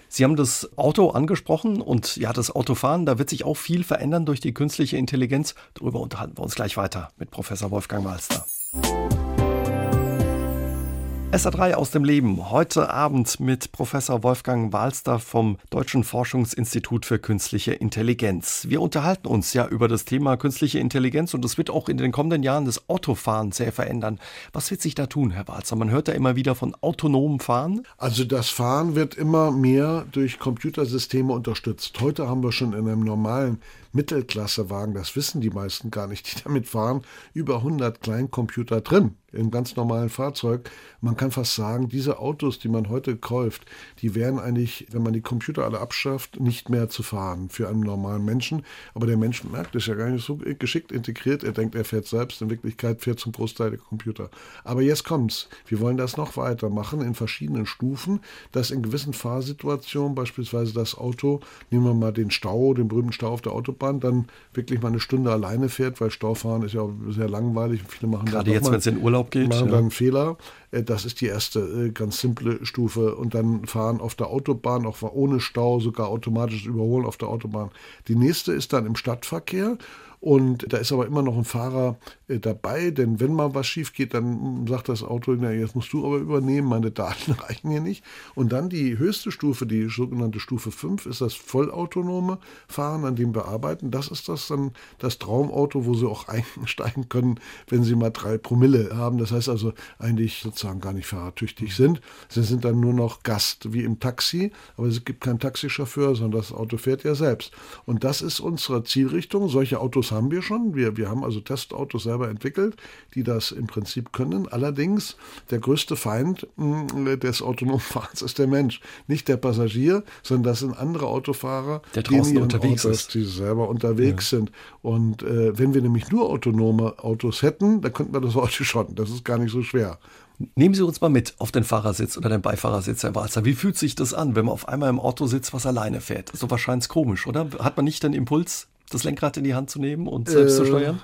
Sie haben das Auto angesprochen und ja, das Autofahren, da wird sich auch viel verändern durch die künstliche Intelligenz. Darüber unterhalten wir uns gleich weiter mit Professor Wolfgang Malster. SA3 aus dem Leben. Heute Abend mit Professor Wolfgang Walster vom Deutschen Forschungsinstitut für Künstliche Intelligenz. Wir unterhalten uns ja über das Thema künstliche Intelligenz und es wird auch in den kommenden Jahren das Autofahren sehr verändern. Was wird sich da tun, Herr Walster? Man hört ja immer wieder von autonomem Fahren. Also das Fahren wird immer mehr durch Computersysteme unterstützt. Heute haben wir schon in einem normalen Mittelklassewagen, das wissen die meisten gar nicht, die damit fahren, über 100 Kleincomputer drin im ganz normalen Fahrzeug. Man kann fast sagen, diese Autos, die man heute kauft, die wären eigentlich, wenn man die Computer alle abschafft, nicht mehr zu fahren für einen normalen Menschen. Aber der Mensch merkt es ja gar nicht so geschickt integriert. Er denkt, er fährt selbst. In Wirklichkeit fährt zum Großteil der Computer. Aber jetzt kommt's. Wir wollen das noch weitermachen in verschiedenen Stufen, dass in gewissen Fahrsituationen, beispielsweise das Auto, nehmen wir mal den Stau, den berühmten Stau auf der Autobahn, Autobahn dann wirklich mal eine Stunde alleine fährt, weil Staufahren ist ja sehr langweilig. Viele machen Gerade jetzt, wenn es in Urlaub geht. Machen ja. dann einen Fehler. Äh, das ist die erste äh, ganz simple Stufe. Und dann fahren auf der Autobahn, auch ohne Stau, sogar automatisch überholen auf der Autobahn. Die nächste ist dann im Stadtverkehr. Und da ist aber immer noch ein Fahrer äh, dabei, denn wenn mal was schief geht, dann sagt das Auto, na, jetzt musst du aber übernehmen, meine Daten reichen hier nicht. Und dann die höchste Stufe, die sogenannte Stufe 5, ist das vollautonome Fahren, an dem wir arbeiten. Das ist das dann das Traumauto, wo sie auch einsteigen können, wenn sie mal drei Promille haben. Das heißt also eigentlich sozusagen gar nicht fahrertüchtig sind. Sie sind dann nur noch Gast, wie im Taxi, aber es gibt keinen Taxichauffeur, sondern das Auto fährt ja selbst. Und das ist unsere Zielrichtung. Solche Autos Autos haben wir schon. Wir, wir haben also Testautos selber entwickelt, die das im Prinzip können. Allerdings, der größte Feind mh, mm, des autonomen Fahrens ist der Mensch. Nicht der Passagier, sondern das sind andere Autofahrer, der draußen die unterwegs Autos, ist. die selber unterwegs ja. sind. Und äh, wenn wir nämlich nur autonome Autos hätten, dann könnten wir das heute schon. Das ist gar nicht so schwer. Nehmen Sie uns mal mit auf den Fahrersitz oder den Beifahrersitz, Herr Walzer. Wie fühlt sich das an, wenn man auf einmal im Auto sitzt, was alleine fährt? So wahrscheinlich komisch, oder? Hat man nicht den Impuls, das Lenkrad in die Hand zu nehmen und selbst äh, zu steuern?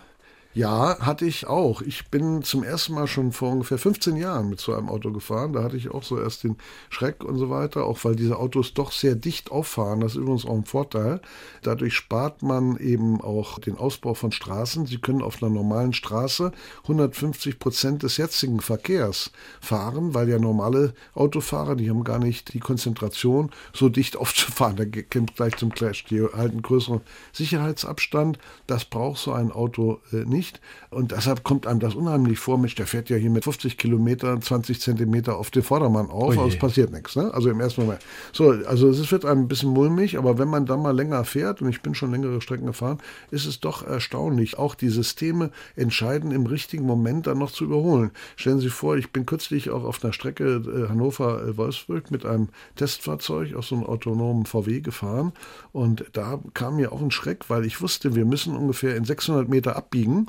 Ja, hatte ich auch. Ich bin zum ersten Mal schon vor ungefähr 15 Jahren mit so einem Auto gefahren. Da hatte ich auch so erst den Schreck und so weiter, auch weil diese Autos doch sehr dicht auffahren. Das ist übrigens auch ein Vorteil. Dadurch spart man eben auch den Ausbau von Straßen. Sie können auf einer normalen Straße 150 Prozent des jetzigen Verkehrs fahren, weil ja normale Autofahrer, die haben gar nicht die Konzentration, so dicht aufzufahren. Da kommt gleich zum Clash. Die halten größeren Sicherheitsabstand. Das braucht so ein Auto äh, nicht nicht. Und deshalb kommt einem das unheimlich vor, Mensch, der fährt ja hier mit 50 Kilometer, 20 Zentimeter auf den Vordermann auf, aber es passiert nichts. Ne? Also im ersten Moment. So, also es wird einem ein bisschen mulmig, aber wenn man dann mal länger fährt, und ich bin schon längere Strecken gefahren, ist es doch erstaunlich. Auch die Systeme entscheiden im richtigen Moment dann noch zu überholen. Stellen Sie sich vor, ich bin kürzlich auch auf einer Strecke äh, Hannover-Wolfsburg mit einem Testfahrzeug aus so einem autonomen VW gefahren und da kam mir auch ein Schreck, weil ich wusste, wir müssen ungefähr in 600 Meter abbiegen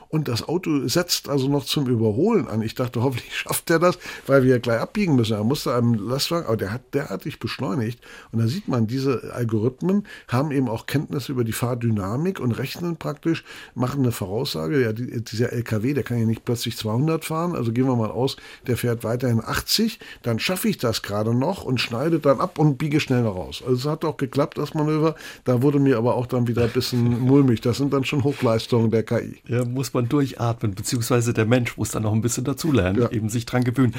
und das Auto setzt also noch zum Überholen an. Ich dachte, hoffentlich schafft er das, weil wir gleich abbiegen müssen. Er musste einem Lastwagen, aber der hat derartig beschleunigt. Und da sieht man, diese Algorithmen haben eben auch Kenntnisse über die Fahrdynamik und rechnen praktisch, machen eine Voraussage. Ja, dieser LKW, der kann ja nicht plötzlich 200 fahren. Also gehen wir mal aus, der fährt weiterhin 80. Dann schaffe ich das gerade noch und schneide dann ab und biege schneller raus. Also es hat auch geklappt, das Manöver. Da wurde mir aber auch dann wieder ein bisschen mulmig. Das sind dann schon Hochleistungen der KI. Ja, muss man durchatmen, beziehungsweise der Mensch muss dann noch ein bisschen dazulernen, ja. eben sich dran gewöhnen.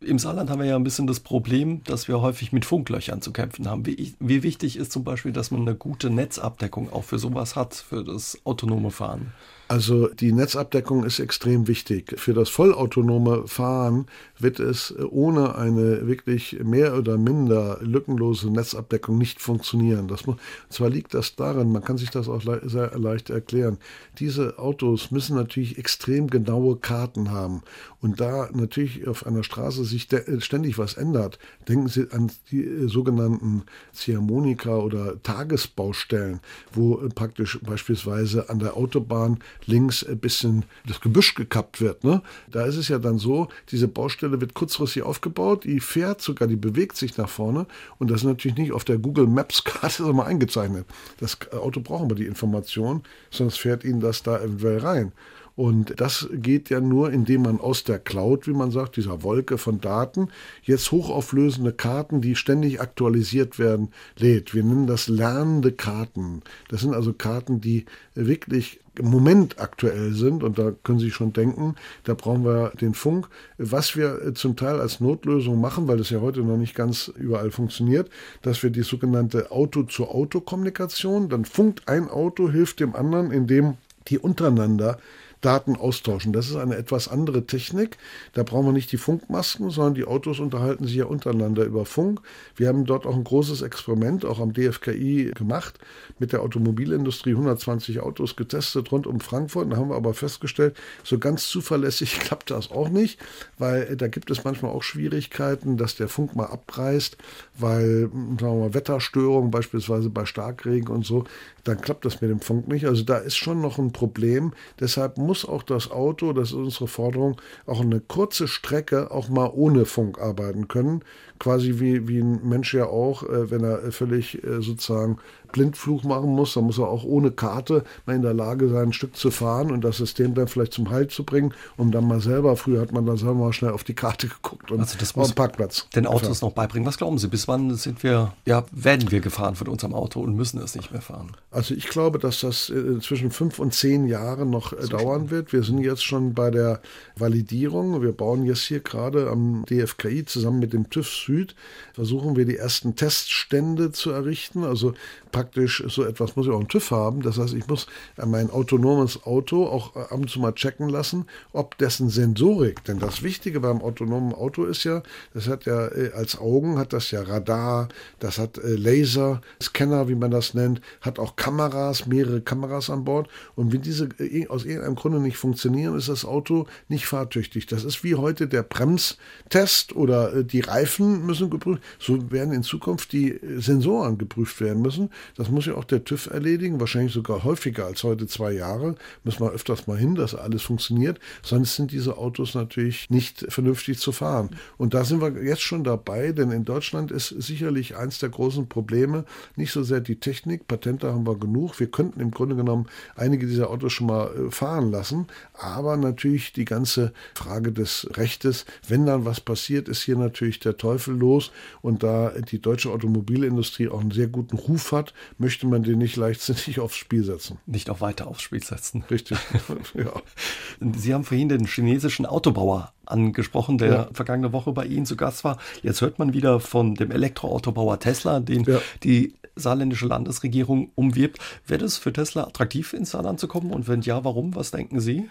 Im Saarland haben wir ja ein bisschen das Problem, dass wir häufig mit Funklöchern zu kämpfen haben. Wie, wie wichtig ist zum Beispiel, dass man eine gute Netzabdeckung auch für sowas hat, für das autonome Fahren? Also die Netzabdeckung ist extrem wichtig. Für das vollautonome Fahren wird es ohne eine wirklich mehr oder minder lückenlose Netzabdeckung nicht funktionieren. Das muss, zwar liegt das daran, man kann sich das auch le sehr leicht erklären. Diese Autos müssen natürlich extrem genaue Karten haben. Und da natürlich auf einer Straße sich ständig was ändert, denken Sie an die äh, sogenannten Ziehharmonika oder Tagesbaustellen, wo äh, praktisch beispielsweise an der Autobahn links ein bisschen das Gebüsch gekappt wird. Ne? Da ist es ja dann so, diese Baustelle wird kurzfristig aufgebaut, die fährt sogar, die bewegt sich nach vorne und das ist natürlich nicht auf der Google Maps Karte mal eingezeichnet. Das Auto braucht aber die Information, sonst fährt Ihnen das da eventuell rein. Und das geht ja nur, indem man aus der Cloud, wie man sagt, dieser Wolke von Daten, jetzt hochauflösende Karten, die ständig aktualisiert werden, lädt. Wir nennen das lernende Karten. Das sind also Karten, die wirklich im Moment aktuell sind, und da können Sie schon denken, da brauchen wir den Funk. Was wir zum Teil als Notlösung machen, weil das ja heute noch nicht ganz überall funktioniert, dass wir die sogenannte Auto-zu-Auto-Kommunikation, dann funkt ein Auto, hilft dem anderen, indem die untereinander Daten austauschen. Das ist eine etwas andere Technik. Da brauchen wir nicht die Funkmasken, sondern die Autos unterhalten sich ja untereinander über Funk. Wir haben dort auch ein großes Experiment, auch am DFKI gemacht, mit der Automobilindustrie 120 Autos getestet rund um Frankfurt. Da haben wir aber festgestellt, so ganz zuverlässig klappt das auch nicht, weil da gibt es manchmal auch Schwierigkeiten, dass der Funk mal abreißt, weil sagen wir mal, Wetterstörungen beispielsweise bei Starkregen und so, dann klappt das mit dem Funk nicht. Also da ist schon noch ein Problem. Deshalb muss auch das Auto, das ist unsere Forderung, auch eine kurze Strecke auch mal ohne Funk arbeiten können. Quasi wie, wie ein Mensch ja auch, äh, wenn er völlig äh, sozusagen Blindflug machen muss, dann muss er auch ohne Karte mal in der Lage sein, ein Stück zu fahren und das System dann vielleicht zum Halt zu bringen, um dann mal selber, früher hat man dann selber mal schnell auf die Karte geguckt und also das muss Parkplatz. Den Autos noch beibringen. Was glauben Sie, bis wann sind wir, ja, werden wir gefahren von unserem Auto und müssen es nicht mehr fahren? Also ich glaube, dass das äh, zwischen fünf und zehn Jahren noch äh, dauern wird. Wir sind jetzt schon bei der Validierung. Wir bauen jetzt hier gerade am DFKI zusammen mit dem TÜV Süd, versuchen wir die ersten Teststände zu errichten. Also praktisch so etwas muss ich auch einen TÜV haben. Das heißt, ich muss mein autonomes Auto auch ab und zu mal checken lassen, ob dessen Sensorik, denn das Wichtige beim autonomen Auto ist ja, das hat ja äh, als Augen, hat das ja Radar, das hat äh, Laser, Scanner, wie man das nennt, hat auch Kameras, mehrere Kameras an Bord. Und wenn diese äh, aus irgendeinem Grunde nicht funktionieren, ist das Auto nicht fahrtüchtig. Das ist wie heute der Bremstest oder die Reifen müssen geprüft. So werden in Zukunft die Sensoren geprüft werden müssen. Das muss ja auch der TÜV erledigen, wahrscheinlich sogar häufiger als heute zwei Jahre. Müssen wir öfters mal hin, dass alles funktioniert. Sonst sind diese Autos natürlich nicht vernünftig zu fahren. Und da sind wir jetzt schon dabei, denn in Deutschland ist sicherlich eins der großen Probleme nicht so sehr die Technik. Patente haben wir genug. Wir könnten im Grunde genommen einige dieser Autos schon mal äh, fahren lassen. Aber natürlich die ganze Frage des Rechtes, wenn dann was passiert, ist hier natürlich der Teufel los. Und da die deutsche Automobilindustrie auch einen sehr guten Ruf hat, möchte man den nicht leichtsinnig aufs Spiel setzen. Nicht auch weiter aufs Spiel setzen. Richtig, ja. Sie haben vorhin den chinesischen Autobauer angesprochen, der ja. vergangene Woche bei Ihnen zu Gast war. Jetzt hört man wieder von dem Elektroautobauer Tesla, den ja. die saarländische Landesregierung umwirbt. Wäre es für Tesla attraktiv, ins Saarland zu kommen? Und wenn ja, warum? Was denken Sie?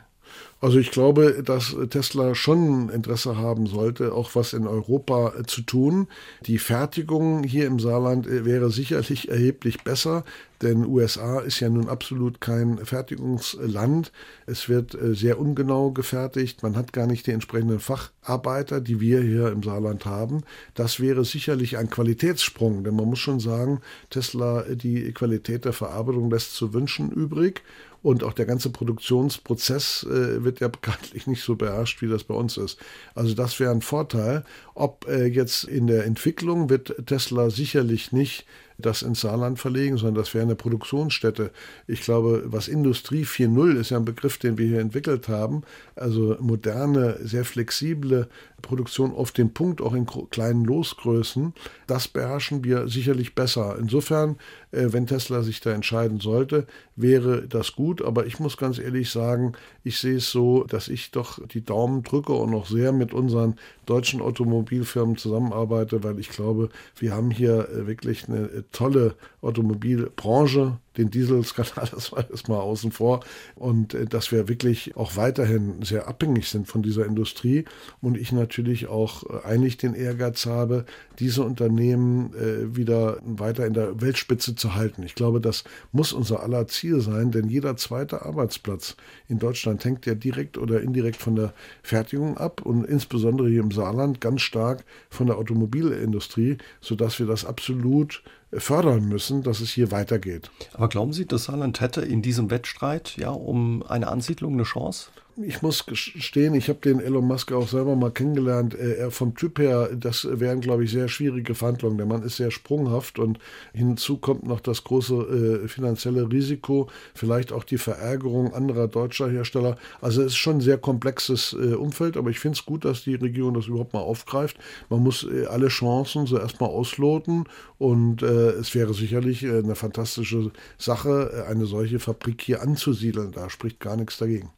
Also ich glaube, dass Tesla schon Interesse haben sollte, auch was in Europa äh, zu tun. Die Fertigung hier im Saarland äh, wäre sicherlich erheblich besser, denn USA ist ja nun absolut kein Fertigungsland. Es wird äh, sehr ungenau gefertigt. Man hat gar nicht die entsprechenden Facharbeiter, die wir hier im Saarland haben. Das wäre sicherlich ein Qualitätssprung, denn man muss schon sagen, Tesla, die Qualität der Verarbeitung lässt zu wünschen übrig. Und auch der ganze Produktionsprozess äh, wird ja bekanntlich nicht so beherrscht, wie das bei uns ist. Also das wäre ein Vorteil. Ob äh, jetzt in der Entwicklung wird Tesla sicherlich nicht das ins Saarland verlegen, sondern das wäre eine Produktionsstätte. Ich glaube, was Industrie 4.0 ist ja ein Begriff, den wir hier entwickelt haben. Also moderne, sehr flexible Produktion auf den Punkt, auch in kleinen Losgrößen. Das beherrschen wir sicherlich besser. Insofern, äh, wenn Tesla sich da entscheiden sollte, wäre das gut. Aber ich muss ganz ehrlich sagen, ich sehe es so, dass ich doch die Daumen drücke und noch sehr mit unseren deutschen Automobilfirmen zusammenarbeite, weil ich glaube, wir haben hier äh, wirklich eine äh, tolle Automobilbranche, den Dieselskandal, das war erstmal außen vor. Und äh, dass wir wirklich auch weiterhin sehr abhängig sind von dieser Industrie. Und ich natürlich auch äh, eigentlich den Ehrgeiz habe, diese Unternehmen äh, wieder weiter in der Weltspitze zu halten. Ich glaube, das muss unser aller Ziel sein, denn jeder zweite Arbeitsplatz in Deutschland hängt ja direkt oder indirekt von der Fertigung ab und insbesondere hier im Saarland ganz stark von der Automobilindustrie, sodass wir das absolut fördern müssen, dass es hier weitergeht. Aber glauben Sie, das Saarland hätte in diesem Wettstreit ja um eine Ansiedlung eine Chance? Ich muss gestehen, ich habe den Elon Musk auch selber mal kennengelernt. Äh, er vom Typ her, das wären, glaube ich, sehr schwierige Verhandlungen. Der Mann ist sehr sprunghaft und hinzu kommt noch das große äh, finanzielle Risiko, vielleicht auch die Verärgerung anderer deutscher Hersteller. Also es ist schon ein sehr komplexes äh, Umfeld, aber ich finde es gut, dass die Regierung das überhaupt mal aufgreift. Man muss äh, alle Chancen so erstmal ausloten und äh, es wäre sicherlich äh, eine fantastische Sache, eine solche Fabrik hier anzusiedeln. Da spricht gar nichts dagegen.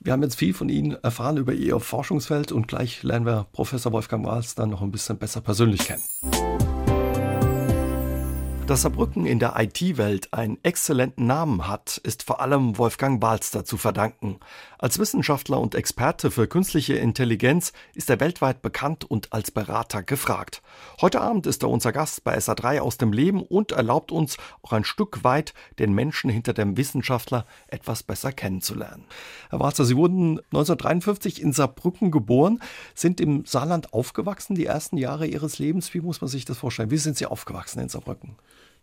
Wir haben jetzt viel von Ihnen erfahren über Ihr Forschungsfeld und gleich lernen wir Professor Wolfgang Wahls dann noch ein bisschen besser persönlich kennen. Dass Saarbrücken in der IT-Welt einen exzellenten Namen hat, ist vor allem Wolfgang Balster zu verdanken. Als Wissenschaftler und Experte für künstliche Intelligenz ist er weltweit bekannt und als Berater gefragt. Heute Abend ist er unser Gast bei SA3 aus dem Leben und erlaubt uns auch ein Stück weit den Menschen hinter dem Wissenschaftler etwas besser kennenzulernen. Herr Balster, Sie wurden 1953 in Saarbrücken geboren, sind im Saarland aufgewachsen, die ersten Jahre Ihres Lebens. Wie muss man sich das vorstellen? Wie sind Sie aufgewachsen in Saarbrücken?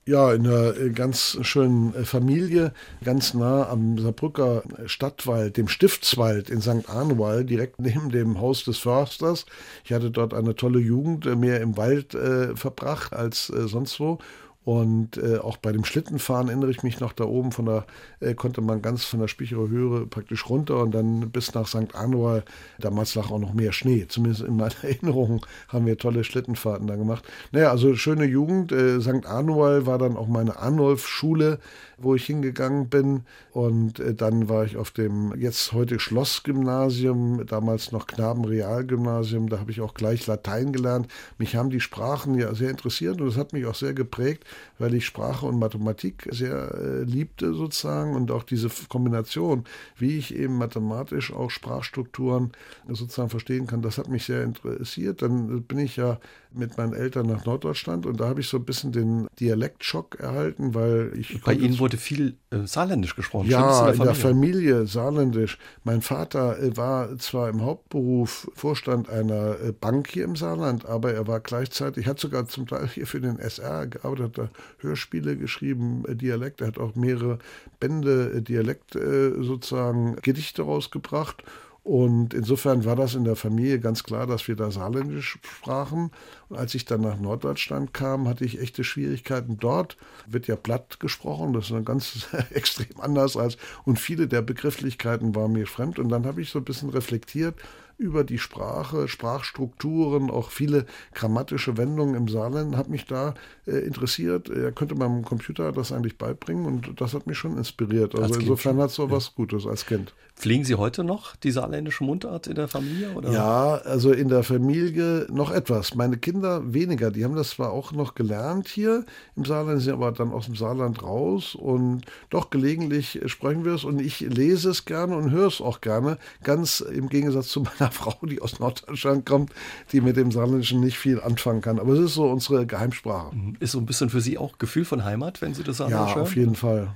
Ja, in einer äh, ganz schönen äh, Familie, ganz nah am Saarbrücker Stadtwald, dem Stiftswald in St. Arnwald, direkt neben dem Haus des Försters. Ich hatte dort eine tolle Jugend, äh, mehr im Wald äh, verbracht als äh, sonst wo Und äh, auch bei dem Schlittenfahren erinnere ich mich noch da oben von der, äh, konnte man ganz von der Spicherer Höhe praktisch runter und dann bis nach St. Anual. Damals lag auch noch mehr Schnee. Zumindest in meiner Erinnerung haben wir tolle Schlittenfahrten da gemacht. Naja, also schöne Jugend. Äh, St. Anual war dann auch meine Arnulf-Schule, wo ich hingegangen bin. Und äh, dann war ich auf dem jetzt heute Schlossgymnasium, damals noch Knabenrealgymnasium. Da habe ich auch gleich Latein gelernt. Mich haben die Sprachen ja sehr interessiert und das hat mich auch sehr geprägt weil ich Sprache und Mathematik sehr äh, liebte sozusagen und auch diese Kombination, wie ich eben mathematisch auch Sprachstrukturen sozusagen verstehen kann, das hat mich sehr interessiert. Dann bin ich ja mit meinen Eltern nach Norddeutschland und da habe ich so ein bisschen den Dialektschock erhalten, weil ich. Bei Ihnen wurde viel äh, Saarländisch gesprochen. Ja, in der, in der Familie Saarländisch. Mein Vater äh, war zwar im Hauptberuf Vorstand einer äh, Bank hier im Saarland, aber er war gleichzeitig, hat sogar zum Teil hier für den SR gearbeitet, hat Hörspiele geschrieben, äh, Dialekt. Er hat auch mehrere Bände äh, Dialekt äh, sozusagen Gedichte rausgebracht. Und insofern war das in der Familie ganz klar, dass wir da Saarländisch sprachen. Und als ich dann nach Norddeutschland kam, hatte ich echte Schwierigkeiten. Dort wird ja platt gesprochen, das ist ganz extrem anders als, und viele der Begrifflichkeiten waren mir fremd. Und dann habe ich so ein bisschen reflektiert über die Sprache, Sprachstrukturen, auch viele grammatische Wendungen im Saarland, habe mich da äh, interessiert. Er könnte meinem Computer das eigentlich beibringen und das hat mich schon inspiriert. Also insofern hat es so was Gutes als Kind. Pflegen Sie heute noch die saarländische Mundart in der Familie? Oder? Ja, also in der Familie noch etwas. Meine Kinder weniger. Die haben das zwar auch noch gelernt hier im Saarland, sind aber dann aus dem Saarland raus und doch gelegentlich sprechen wir es und ich lese es gerne und höre es auch gerne. Ganz im Gegensatz zu meiner Frau, die aus Norddeutschland kommt, die mit dem Saarländischen nicht viel anfangen kann. Aber es ist so unsere Geheimsprache. Mhm. Ist so ein bisschen für Sie auch Gefühl von Heimat, wenn Sie das sagen? Ja, auf jeden Fall.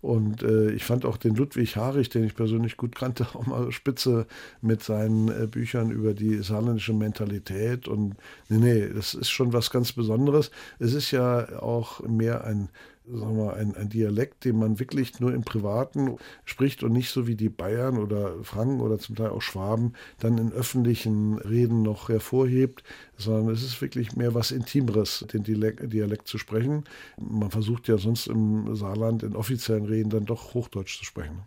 Und äh, ich fand auch den Ludwig Harich, den ich persönlich gut kannte, auch mal spitze mit seinen äh, Büchern über die saarländische Mentalität. Und nee, nee, das ist schon was ganz Besonderes. Es ist ja auch mehr ein sagen wir, ein, ein Dialekt, den man wirklich nur im Privaten spricht und nicht so wie die Bayern oder Franken oder zum Teil auch Schwaben dann in öffentlichen Reden noch hervorhebt, sondern es ist wirklich mehr was Intimeres, den Dialekt, Dialekt zu sprechen. Man versucht ja sonst im Saarland in offiziellen Reden dann doch Hochdeutsch zu sprechen.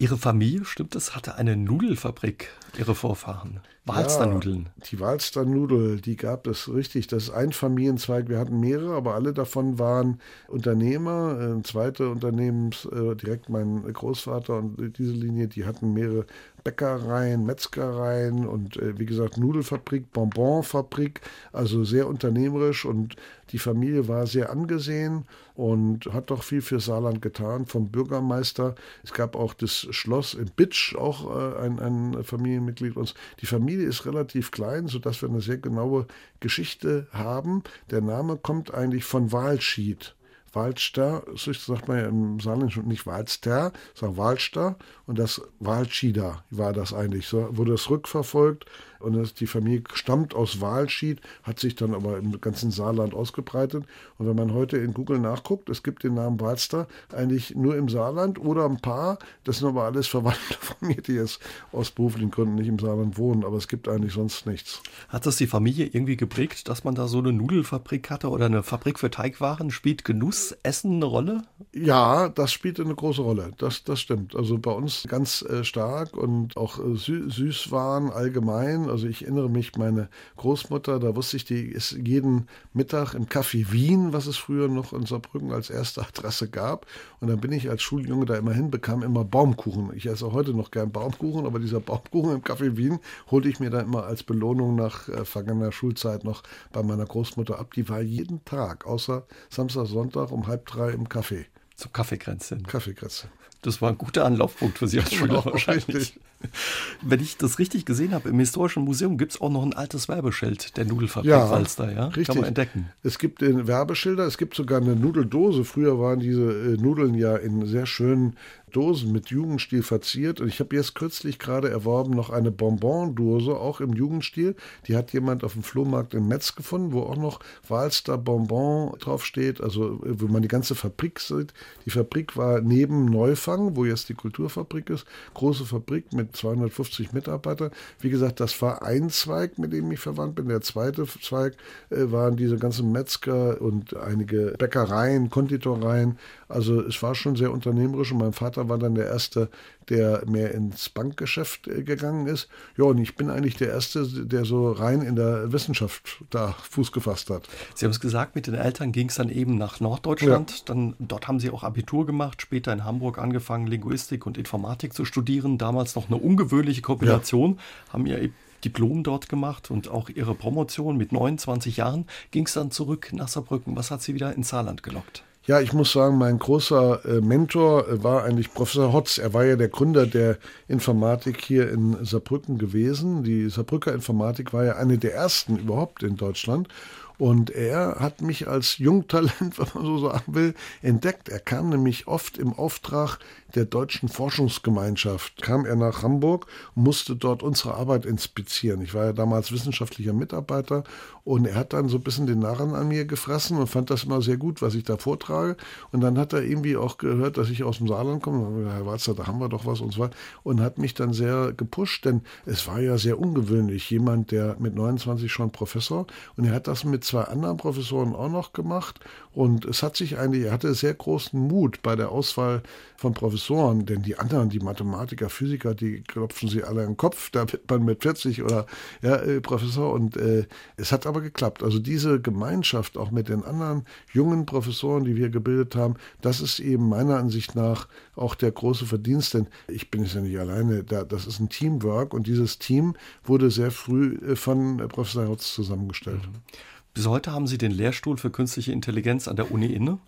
Ihre Familie, stimmt es, hatte eine Nudelfabrik, Ihre Vorfahren. Walsternudeln. Ja, die Walsternudel, die gab es richtig. Das ist ein Familienzweig. Wir hatten mehrere, aber alle davon waren Unternehmer. Ein zweiter Unternehmens, äh, direkt mein Großvater und diese Linie, die hatten mehrere Bäckereien, Metzgereien und äh, wie gesagt Nudelfabrik, Bonbonfabrik, also sehr unternehmerisch und die Familie war sehr angesehen und hat doch viel für Saarland getan, vom Bürgermeister. Es gab auch das Schloss in Bitsch, auch äh, ein, ein Familienmitglied uns. Die Familie ist relativ klein, sodass wir eine sehr genaue Geschichte haben. Der Name kommt eigentlich von Walschied. Waldster, so sagt man ja im Saarländischen nicht Waldster, sondern Waldster und das Waldschieder war das eigentlich. So wurde es rückverfolgt und das, die Familie stammt aus Walschied, hat sich dann aber im ganzen Saarland ausgebreitet. Und wenn man heute in Google nachguckt, es gibt den Namen Walster eigentlich nur im Saarland oder ein paar, das sind aber alles Verwandte von mir, die jetzt aus beruflichen Gründen nicht im Saarland wohnen, aber es gibt eigentlich sonst nichts. Hat das die Familie irgendwie geprägt, dass man da so eine Nudelfabrik hatte oder eine Fabrik für Teigwaren? Spielt Genuss, Essen eine Rolle? Ja, das spielt eine große Rolle. Das, das stimmt. Also bei uns ganz äh, stark und auch äh, Sü Süßwaren allgemein. Also ich erinnere mich, meine Großmutter, da wusste ich, die ist jeden Mittag im Café Wien, was es früher noch in Saarbrücken als erste Adresse gab. Und dann bin ich als Schuljunge da immer hin, bekam immer Baumkuchen. Ich esse heute noch gern Baumkuchen, aber dieser Baumkuchen im Café Wien holte ich mir dann immer als Belohnung nach äh, vergangener Schulzeit noch bei meiner Großmutter ab. Die war jeden Tag, außer Samstag, Sonntag um halb drei im Café. Zum Kaffeekränzchen. Kaffeekränzchen. Das war ein guter Anlaufpunkt für Sie als Schüler wahrscheinlich. Richtig. Wenn ich das richtig gesehen habe, im Historischen Museum gibt es auch noch ein altes Werbeschild der Nudelfabrik ja, Falster, ja? Richtig. Kann man entdecken. Es gibt den Werbeschilder, es gibt sogar eine Nudeldose. Früher waren diese äh, Nudeln ja in sehr schönen Dosen mit Jugendstil verziert. Und ich habe jetzt kürzlich gerade erworben noch eine Bonbon-Dose, auch im Jugendstil. Die hat jemand auf dem Flohmarkt in Metz gefunden, wo auch noch Walster Bonbon draufsteht, also wo man die ganze Fabrik sieht. Die Fabrik war neben Neufang, wo jetzt die Kulturfabrik ist, große Fabrik mit 250 Mitarbeitern. Wie gesagt, das war ein Zweig, mit dem ich verwandt bin. Der zweite Zweig äh, waren diese ganzen Metzger und einige Bäckereien, Konditoreien. Also es war schon sehr unternehmerisch und mein Vater war dann der Erste, der mehr ins Bankgeschäft äh, gegangen ist. Ja, und ich bin eigentlich der Erste, der so rein in der Wissenschaft da Fuß gefasst hat. Sie haben es gesagt, mit den Eltern ging es dann eben nach Norddeutschland. Ja. Dann, dort haben Sie auch Abitur gemacht, später in Hamburg angefangen, Linguistik und Informatik zu studieren. Damals noch eine ungewöhnliche Kombination, ja. haben ihr Diplom dort gemacht und auch ihre Promotion mit 29 Jahren ging es dann zurück nach Saarbrücken. Was hat sie wieder ins Saarland gelockt? Ja, ich muss sagen, mein großer äh, Mentor äh, war eigentlich Professor Hotz. Er war ja der Gründer der Informatik hier in Saarbrücken gewesen. Die Saarbrücker Informatik war ja eine der ersten überhaupt in Deutschland. Und er hat mich als Jungtalent, wenn man so sagen will, entdeckt. Er kam nämlich oft im Auftrag der Deutschen Forschungsgemeinschaft kam er nach Hamburg musste dort unsere Arbeit inspizieren. Ich war ja damals wissenschaftlicher Mitarbeiter und er hat dann so ein bisschen den Narren an mir gefressen und fand das immer sehr gut, was ich da vortrage. Und dann hat er irgendwie auch gehört, dass ich aus dem Saarland komme. Herr Walzer, da haben wir doch was und weiter. Und hat mich dann sehr gepusht, denn es war ja sehr ungewöhnlich. Jemand, der mit 29 schon Professor und er hat das mit zwei anderen Professoren auch noch gemacht. Und es hat sich eigentlich, er hatte sehr großen Mut bei der Auswahl von Professoren, denn die anderen, die Mathematiker, Physiker, die klopfen sie alle im Kopf, da wird man mit 40 oder ja, äh, Professor und äh, es hat aber geklappt. Also diese Gemeinschaft auch mit den anderen jungen Professoren, die wir gebildet haben, das ist eben meiner Ansicht nach auch der große Verdienst, denn ich bin es ja nicht alleine, da, das ist ein Teamwork und dieses Team wurde sehr früh äh, von Professor Hertz zusammengestellt. Mhm. Bis heute haben Sie den Lehrstuhl für künstliche Intelligenz an der Uni inne.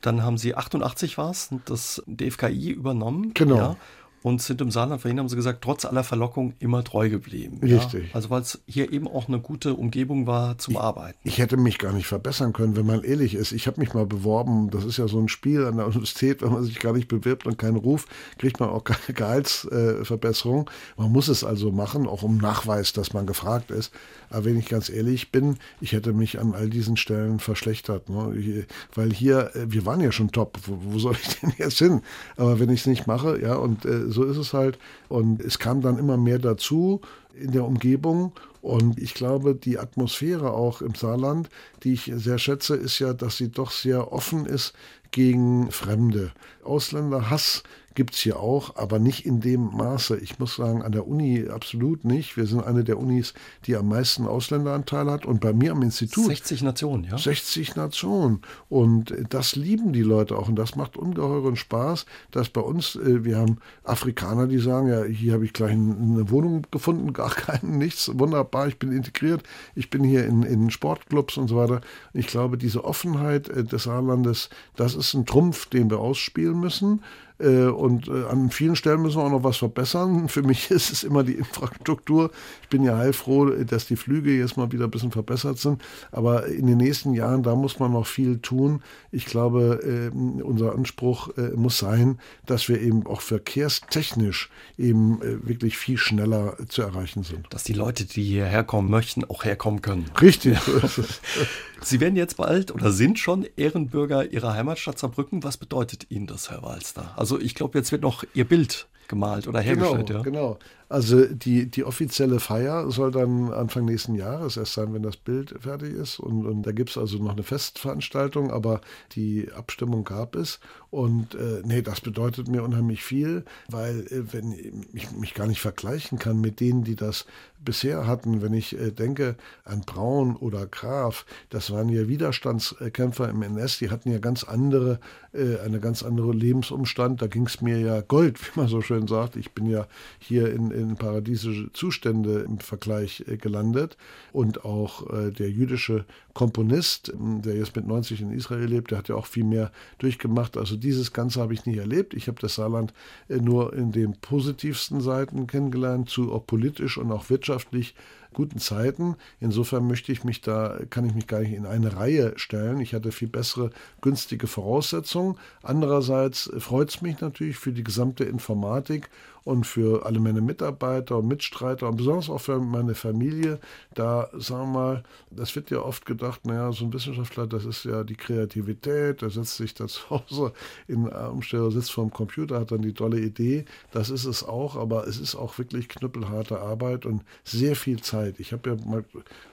Dann haben Sie 88 war es, das DFKI übernommen. Genau. Ja, und sind im Saarland, vorhin haben sie gesagt, trotz aller Verlockung immer treu geblieben. Richtig. Ja? Also weil es hier eben auch eine gute Umgebung war zum ich, Arbeiten. Ich hätte mich gar nicht verbessern können, wenn man ehrlich ist. Ich habe mich mal beworben, das ist ja so ein Spiel an der Universität, wenn man sich gar nicht bewirbt und keinen Ruf, kriegt man auch keine Gehaltsverbesserung. Äh, man muss es also machen, auch um Nachweis, dass man gefragt ist. Aber wenn ich ganz ehrlich bin, ich hätte mich an all diesen Stellen verschlechtert. Ne? Weil hier, äh, wir waren ja schon top, wo, wo soll ich denn jetzt hin? Aber wenn ich es nicht mache, ja, und äh, so ist es halt. Und es kam dann immer mehr dazu in der Umgebung. Und ich glaube, die Atmosphäre auch im Saarland, die ich sehr schätze, ist ja, dass sie doch sehr offen ist gegen Fremde. Ausländerhass gibt es hier auch, aber nicht in dem Maße. Ich muss sagen, an der Uni absolut nicht. Wir sind eine der Unis, die am meisten Ausländeranteil hat. Und bei mir am Institut. 60 Nationen, ja. 60 Nationen. Und das lieben die Leute auch. Und das macht ungeheuren Spaß, dass bei uns, äh, wir haben Afrikaner, die sagen, ja, hier habe ich gleich eine Wohnung gefunden, gar keinen, nichts. Wunderbar, ich bin integriert. Ich bin hier in, in Sportclubs und so weiter. Ich glaube, diese Offenheit äh, des Saarlandes, das ist ein Trumpf, den wir ausspielen müssen. Äh, und äh, an vielen Stellen müssen wir auch noch was verbessern. Für mich ist es immer die Infrastruktur. Ich bin ja heilfroh, dass die Flüge jetzt mal wieder ein bisschen verbessert sind. Aber in den nächsten Jahren, da muss man noch viel tun. Ich glaube, äh, unser Anspruch muss sein, dass wir eben auch verkehrstechnisch eben wirklich viel schneller zu erreichen sind. Dass die Leute, die hierher kommen möchten, auch herkommen können. Richtig. Ja. Sie werden jetzt bald oder sind schon Ehrenbürger Ihrer Heimatstadt Saarbrücken. Was bedeutet Ihnen das, Herr Walster? Also ich glaube, jetzt wird noch Ihr Bild gemalt oder hergestellt. Genau, ja. genau. Also die, die offizielle Feier soll dann Anfang nächsten Jahres erst sein, wenn das Bild fertig ist. Und, und da gibt es also noch eine Festveranstaltung, aber die Abstimmung gab es. Und äh, nee, das bedeutet mir unheimlich viel, weil äh, wenn ich mich gar nicht vergleichen kann mit denen, die das bisher hatten, wenn ich äh, denke an Braun oder Graf, das waren ja Widerstandskämpfer im NS, die hatten ja ganz andere, äh, eine ganz andere Lebensumstand. Da ging es mir ja Gold, wie man so schön sagt. Ich bin ja hier in, in paradiesische Zustände im Vergleich äh, gelandet. Und auch äh, der jüdische Komponist, der jetzt mit 90 in Israel lebt, der hat ja auch viel mehr durchgemacht. Also dieses Ganze habe ich nicht erlebt. Ich habe das Saarland äh, nur in den positivsten Seiten kennengelernt, zu auch politisch und auch wirtschaftlich guten Zeiten. Insofern möchte ich mich da, kann ich mich gar nicht in eine Reihe stellen. Ich hatte viel bessere, günstige Voraussetzungen. Andererseits freut es mich natürlich für die gesamte Informatik und für alle meine Mitarbeiter und Mitstreiter und besonders auch für meine Familie, da sagen wir mal, das wird ja oft gedacht, naja, so ein Wissenschaftler, das ist ja die Kreativität, der setzt sich da zu Hause in Umsteller, sitzt vor dem Computer, hat dann die tolle Idee. Das ist es auch, aber es ist auch wirklich knüppelharte Arbeit und sehr viel Zeit. Ich habe ja mal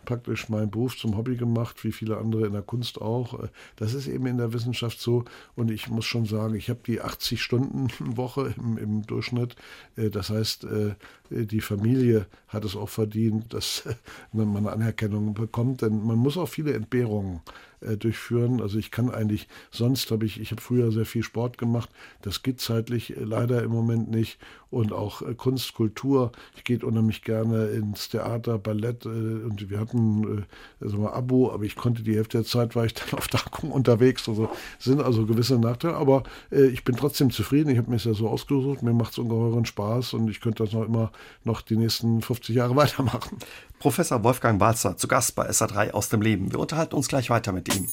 praktisch meinen Beruf zum Hobby gemacht, wie viele andere in der Kunst auch. Das ist eben in der Wissenschaft so und ich muss schon sagen, ich habe die 80 Stunden Woche im, im Durchschnitt äh, das heißt, äh, die Familie hat es auch verdient, dass man eine Anerkennung bekommt, denn man muss auch viele Entbehrungen äh, durchführen. Also ich kann eigentlich, sonst habe ich, ich habe früher sehr viel Sport gemacht, das geht zeitlich äh, leider im Moment nicht. Und auch äh, Kunst, Kultur, ich gehe unheimlich gerne ins Theater, Ballett äh, und wir hatten äh, also mal Abo, aber ich konnte die Hälfte der Zeit, war ich dann auf Tagungen unterwegs. Also sind also gewisse Nachteile, aber äh, ich bin trotzdem zufrieden. Ich habe mir es ja so ausgesucht, mir macht es ungeheuren Spaß und ich könnte das noch immer noch die nächsten 50 Jahre weitermachen. Professor Wolfgang Balzer zu Gast bei SA3 aus dem Leben. Wir unterhalten uns gleich weiter mit ihm.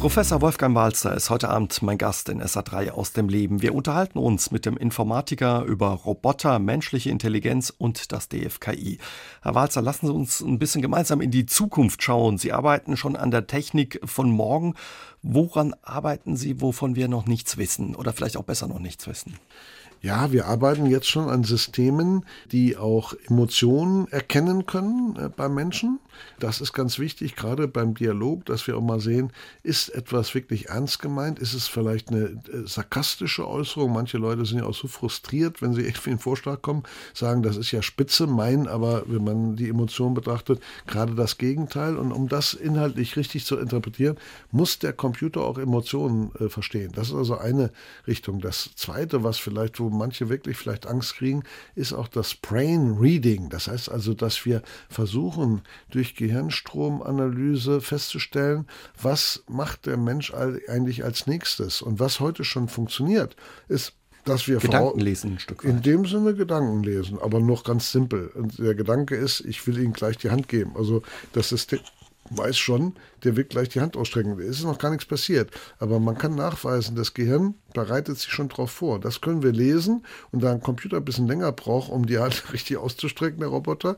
Professor Wolfgang Walzer ist heute Abend mein Gast in SA3 aus dem Leben. Wir unterhalten uns mit dem Informatiker über Roboter, menschliche Intelligenz und das DFKI. Herr Walzer, lassen Sie uns ein bisschen gemeinsam in die Zukunft schauen. Sie arbeiten schon an der Technik von morgen. Woran arbeiten Sie, wovon wir noch nichts wissen oder vielleicht auch besser noch nichts wissen? Ja, wir arbeiten jetzt schon an Systemen, die auch Emotionen erkennen können äh, beim Menschen. Das ist ganz wichtig, gerade beim Dialog, dass wir auch mal sehen, ist etwas wirklich ernst gemeint? Ist es vielleicht eine äh, sarkastische Äußerung? Manche Leute sind ja auch so frustriert, wenn sie irgendwie in den Vorschlag kommen, sagen, das ist ja spitze, meinen aber, wenn man die Emotionen betrachtet, gerade das Gegenteil. Und um das inhaltlich richtig zu interpretieren, muss der Computer auch Emotionen äh, verstehen. Das ist also eine Richtung. Das zweite, was vielleicht, wo manche wirklich vielleicht Angst kriegen, ist auch das Brain Reading. Das heißt also, dass wir versuchen, durch Gehirnstromanalyse festzustellen, was macht der Mensch eigentlich als nächstes. Und was heute schon funktioniert, ist dass wir Gedanken lesen ein Stück weit. In dem Sinne Gedanken lesen, aber noch ganz simpel. Und der Gedanke ist, ich will Ihnen gleich die Hand geben. Also das System, weiß schon, der wird gleich die Hand ausstrecken. Es ist noch gar nichts passiert. Aber man kann nachweisen, das Gehirn bereitet sich schon darauf vor. Das können wir lesen. Und da ein Computer ein bisschen länger braucht, um die Hand richtig auszustrecken, der Roboter,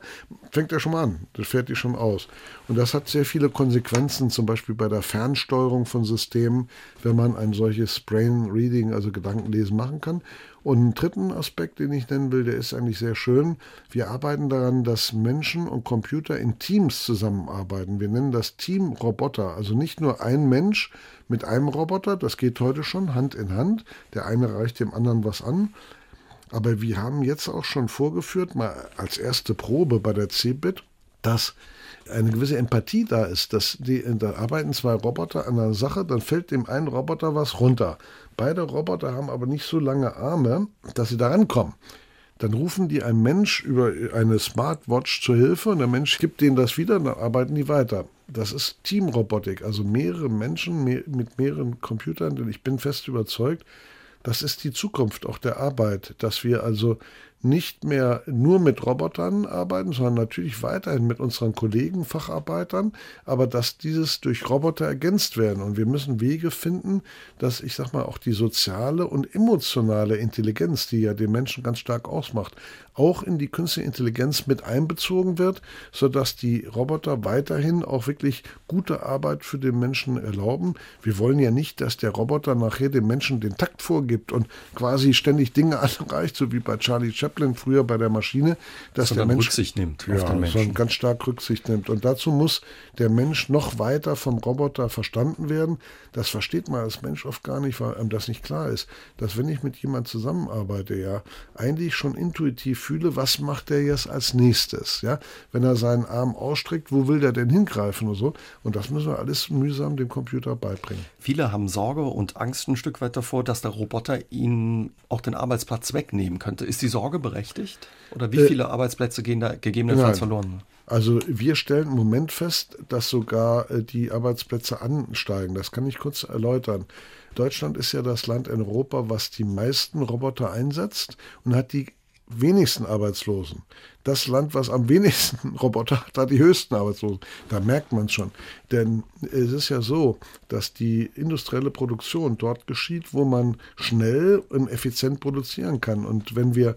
fängt er schon mal an. Das fährt die schon aus. Und das hat sehr viele Konsequenzen, zum Beispiel bei der Fernsteuerung von Systemen, wenn man ein solches Brain Reading, also Gedankenlesen machen kann. Und einen dritten Aspekt, den ich nennen will, der ist eigentlich sehr schön. Wir arbeiten daran, dass Menschen und Computer in Teams zusammenarbeiten. Wir nennen das Team-Roboter. Also nicht nur ein Mensch mit einem Roboter, das geht heute schon Hand in Hand. Der eine reicht dem anderen was an. Aber wir haben jetzt auch schon vorgeführt, mal als erste Probe bei der CeBIT, dass eine gewisse Empathie da ist, dass die, da arbeiten zwei Roboter an einer Sache, dann fällt dem einen Roboter was runter. Beide Roboter haben aber nicht so lange Arme, dass sie da rankommen. Dann rufen die einen Mensch über eine Smartwatch zur Hilfe und der Mensch gibt denen das wieder, dann arbeiten die weiter. Das ist Teamrobotik, also mehrere Menschen mit mehreren Computern, denn ich bin fest überzeugt, das ist die Zukunft auch der Arbeit, dass wir also nicht mehr nur mit Robotern arbeiten, sondern natürlich weiterhin mit unseren Kollegen, Facharbeitern, aber dass dieses durch Roboter ergänzt werden. Und wir müssen Wege finden, dass ich sag mal auch die soziale und emotionale Intelligenz, die ja den Menschen ganz stark ausmacht, auch in die künstliche Intelligenz mit einbezogen wird, sodass die Roboter weiterhin auch wirklich gute Arbeit für den Menschen erlauben. Wir wollen ja nicht, dass der Roboter nachher dem Menschen den Takt vorgibt und quasi ständig Dinge anreicht, so wie bei Charlie Chaplin früher bei der Maschine, dass Sondern der Mensch Rücksicht nimmt ja, auf den Menschen. Sondern ganz stark Rücksicht nimmt. Und dazu muss der Mensch noch weiter vom Roboter verstanden werden. Das versteht man als Mensch oft gar nicht, weil einem das nicht klar ist, dass wenn ich mit jemand zusammenarbeite, ja, eigentlich schon intuitiv fühle, was macht der jetzt als nächstes? Ja, wenn er seinen Arm ausstreckt, wo will der denn hingreifen und so? Und das müssen wir alles mühsam dem Computer beibringen. Viele haben Sorge und Angst ein Stück weit davor, dass der Roboter ihnen auch den Arbeitsplatz wegnehmen könnte. Ist die Sorge berechtigt? Oder wie äh, viele Arbeitsplätze gehen da gegebenenfalls nein. verloren? Also wir stellen im Moment fest, dass sogar äh, die Arbeitsplätze ansteigen. Das kann ich kurz erläutern. Deutschland ist ja das Land in Europa, was die meisten Roboter einsetzt und hat die wenigsten Arbeitslosen. Das Land, was am wenigsten Roboter hat, hat die höchsten Arbeitslosen. Da merkt man es schon. Denn es ist ja so, dass die industrielle Produktion dort geschieht, wo man schnell und effizient produzieren kann. Und wenn wir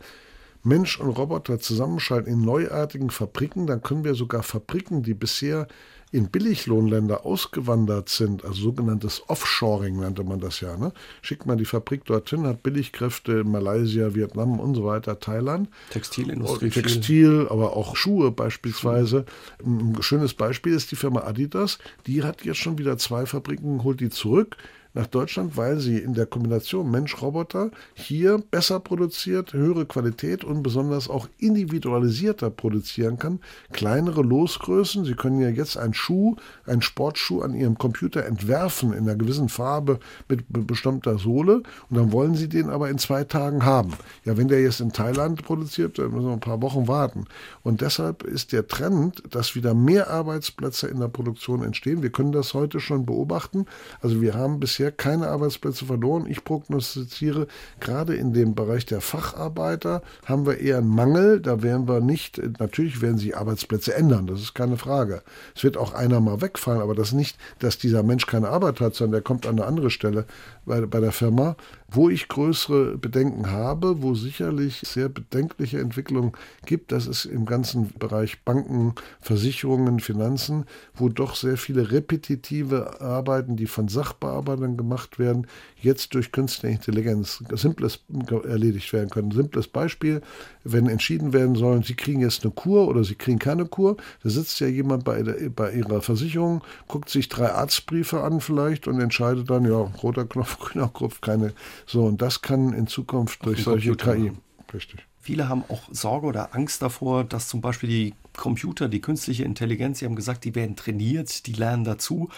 Mensch und Roboter zusammenschalten in neuartigen Fabriken, dann können wir sogar Fabriken, die bisher in Billiglohnländer ausgewandert sind, also sogenanntes Offshoring nannte man das ja, ne? schickt man die Fabrik dorthin, hat Billigkräfte in Malaysia, Vietnam und so weiter, Thailand. Textilindustrie. Textil, aber auch Schuhe beispielsweise. Schuhe. Ein schönes Beispiel ist die Firma Adidas. Die hat jetzt schon wieder zwei Fabriken, holt die zurück nach Deutschland, weil sie in der Kombination Mensch-Roboter hier besser produziert, höhere Qualität und besonders auch individualisierter produzieren kann. Kleinere Losgrößen. Sie können ja jetzt einen Schuh, einen Sportschuh an Ihrem Computer entwerfen in einer gewissen Farbe mit bestimmter Sohle und dann wollen Sie den aber in zwei Tagen haben. Ja, wenn der jetzt in Thailand produziert, dann müssen wir ein paar Wochen warten. Und deshalb ist der Trend, dass wieder mehr Arbeitsplätze in der Produktion entstehen. Wir können das heute schon beobachten. Also wir haben bisher bisher keine Arbeitsplätze verloren. Ich prognostiziere, gerade in dem Bereich der Facharbeiter haben wir eher einen Mangel. Da werden wir nicht, natürlich werden sich Arbeitsplätze ändern, das ist keine Frage. Es wird auch einer mal wegfallen, aber das nicht, dass dieser Mensch keine Arbeit hat, sondern der kommt an eine andere Stelle bei, bei der Firma. Wo ich größere Bedenken habe, wo sicherlich sehr bedenkliche Entwicklungen gibt, das ist im ganzen Bereich Banken, Versicherungen, Finanzen, wo doch sehr viele repetitive Arbeiten, die von Sachbearbeitern gemacht werden, jetzt durch künstliche Intelligenz simples erledigt werden können. Simples Beispiel, wenn entschieden werden sollen, Sie kriegen jetzt eine Kur oder Sie kriegen keine Kur, da sitzt ja jemand bei, der, bei Ihrer Versicherung, guckt sich drei Arztbriefe an vielleicht und entscheidet dann, ja, roter Knopf, grüner Knopf, keine so, und das kann in Zukunft durch solche Computer KI. Richtig. Viele haben auch Sorge oder Angst davor, dass zum Beispiel die Computer, die künstliche Intelligenz, Sie haben gesagt, die werden trainiert, die lernen dazu,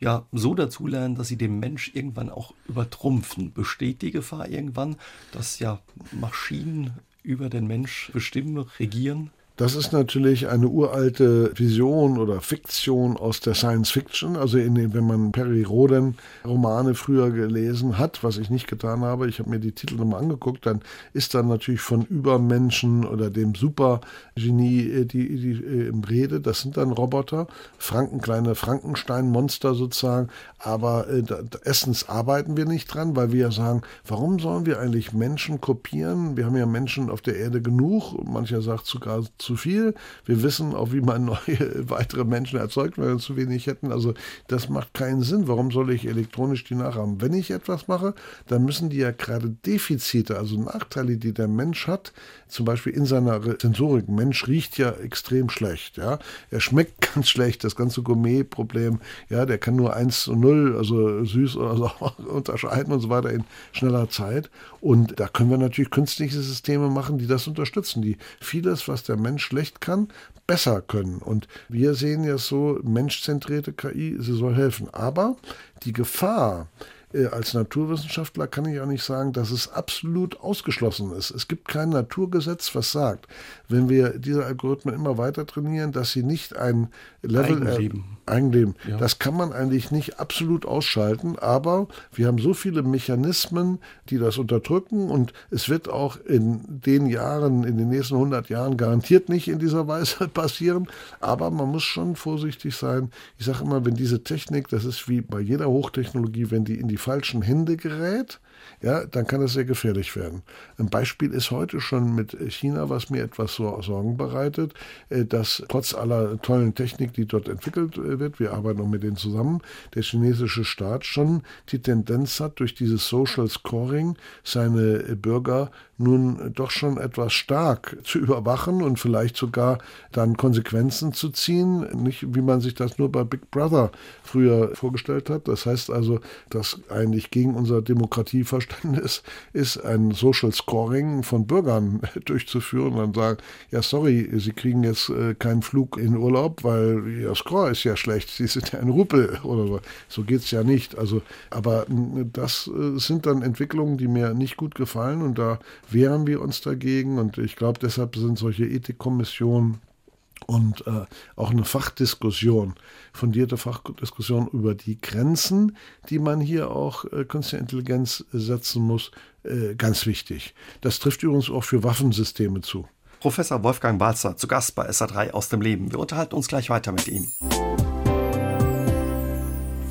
ja, so dazu lernen, dass sie den Mensch irgendwann auch übertrumpfen. Besteht die Gefahr irgendwann, dass ja Maschinen über den Mensch bestimmen, regieren? Das ist natürlich eine uralte Vision oder Fiktion aus der Science Fiction. Also in, wenn man Perry Roden Romane früher gelesen hat, was ich nicht getan habe, ich habe mir die Titel nochmal angeguckt, dann ist dann natürlich von Übermenschen oder dem Supergenie äh, die, die, die äh, Rede. Das sind dann Roboter, Franken, kleine Frankenstein-Monster sozusagen. Aber äh, da, erstens arbeiten wir nicht dran, weil wir ja sagen, warum sollen wir eigentlich Menschen kopieren? Wir haben ja Menschen auf der Erde genug. Mancher sagt sogar zu viel. Wir wissen auch, wie man neue, weitere Menschen erzeugt, wenn wir zu wenig hätten. Also das macht keinen Sinn. Warum soll ich elektronisch die nachahmen? Wenn ich etwas mache, dann müssen die ja gerade Defizite, also Nachteile, die der Mensch hat, zum Beispiel in seiner Sensorik. Mensch riecht ja extrem schlecht. Ja, er schmeckt ganz schlecht. Das ganze Gourmet-Problem. Ja, der kann nur 1 zu 0, also süß oder so unterscheiden und so weiter in schneller Zeit. Und da können wir natürlich künstliche Systeme machen, die das unterstützen, die vieles, was der Mensch Schlecht kann, besser können. Und wir sehen ja so, menschzentrierte KI, sie soll helfen. Aber die Gefahr, äh, als Naturwissenschaftler kann ich auch nicht sagen, dass es absolut ausgeschlossen ist. Es gibt kein Naturgesetz, was sagt, wenn wir diese Algorithmen immer weiter trainieren, dass sie nicht ein Level Eigenleben. Eigenleben. Ja. Das kann man eigentlich nicht absolut ausschalten, aber wir haben so viele Mechanismen, die das unterdrücken und es wird auch in den Jahren, in den nächsten 100 Jahren garantiert nicht in dieser Weise passieren, aber man muss schon vorsichtig sein. Ich sage immer, wenn diese Technik, das ist wie bei jeder Hochtechnologie, wenn die in die falschen Hände gerät, ja, dann kann es sehr gefährlich werden. Ein Beispiel ist heute schon mit China, was mir etwas so Sorgen bereitet, äh, dass trotz aller tollen Technik, die dort entwickelt äh, wird, wir arbeiten auch mit denen zusammen, der chinesische Staat schon die Tendenz hat, durch dieses Social Scoring seine Bürger nun doch schon etwas stark zu überwachen und vielleicht sogar dann Konsequenzen zu ziehen, nicht wie man sich das nur bei Big Brother früher vorgestellt hat. Das heißt also, dass eigentlich gegen unser Demokratieverständnis ist, ein Social Scoring von Bürgern durchzuführen und dann sagen, ja sorry, Sie kriegen jetzt äh, keinen Flug in Urlaub, weil Ihr Score ist ja schlecht, Sie sind ja ein Rupel oder so. So geht's ja nicht. Also, aber das äh, sind dann Entwicklungen, die mir nicht gut gefallen und da wehren wir uns dagegen und ich glaube, deshalb sind solche Ethikkommissionen und äh, auch eine Fachdiskussion, fundierte Fachdiskussion über die Grenzen, die man hier auch äh, künstliche Intelligenz setzen muss, äh, ganz wichtig. Das trifft übrigens auch für Waffensysteme zu. Professor Wolfgang Balzer zu Gast bei SA3 aus dem Leben. Wir unterhalten uns gleich weiter mit ihm.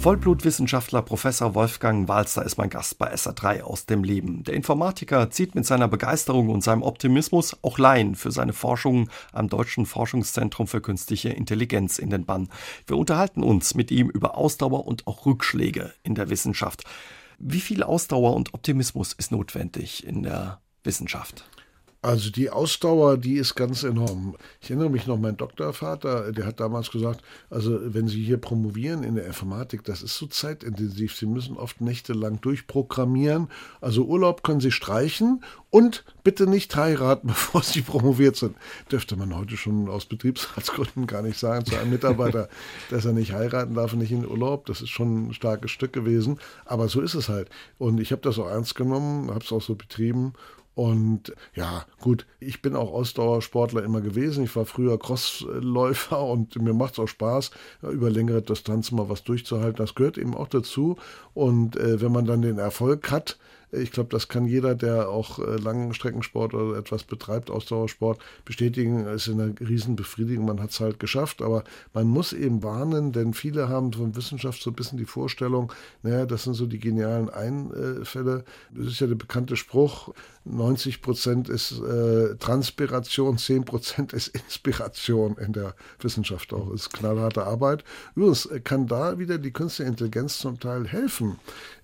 Vollblutwissenschaftler Professor Wolfgang Walster ist mein Gast bei SA3 aus dem Leben. Der Informatiker zieht mit seiner Begeisterung und seinem Optimismus auch Laien für seine Forschungen am Deutschen Forschungszentrum für künstliche Intelligenz in den Bann. Wir unterhalten uns mit ihm über Ausdauer und auch Rückschläge in der Wissenschaft. Wie viel Ausdauer und Optimismus ist notwendig in der Wissenschaft? Also die Ausdauer, die ist ganz enorm. Ich erinnere mich noch, mein Doktorvater, der hat damals gesagt, also wenn Sie hier promovieren in der Informatik, das ist so zeitintensiv. Sie müssen oft nächtelang durchprogrammieren. Also Urlaub können Sie streichen und bitte nicht heiraten, bevor Sie promoviert sind. Dürfte man heute schon aus Betriebsratsgründen gar nicht sagen zu einem Mitarbeiter, dass er nicht heiraten darf und nicht in Urlaub. Das ist schon ein starkes Stück gewesen. Aber so ist es halt. Und ich habe das auch ernst genommen, habe es auch so betrieben und ja, gut, ich bin auch Ausdauersportler immer gewesen. Ich war früher Crossläufer und mir macht es auch Spaß, über längere Distanzen mal was durchzuhalten. Das gehört eben auch dazu. Und äh, wenn man dann den Erfolg hat, ich glaube, das kann jeder, der auch äh, Langstreckensport oder etwas betreibt, Ausdauersport, bestätigen. Es ist eine Riesenbefriedigung. Man hat es halt geschafft. Aber man muss eben warnen, denn viele haben von Wissenschaft so ein bisschen die Vorstellung, naja, das sind so die genialen Einfälle. Das ist ja der bekannte Spruch, 90 Prozent ist äh, Transpiration, 10 Prozent ist Inspiration in der Wissenschaft auch. Das ist knallharte Arbeit. Übrigens kann da wieder die künstliche Intelligenz zum Teil helfen.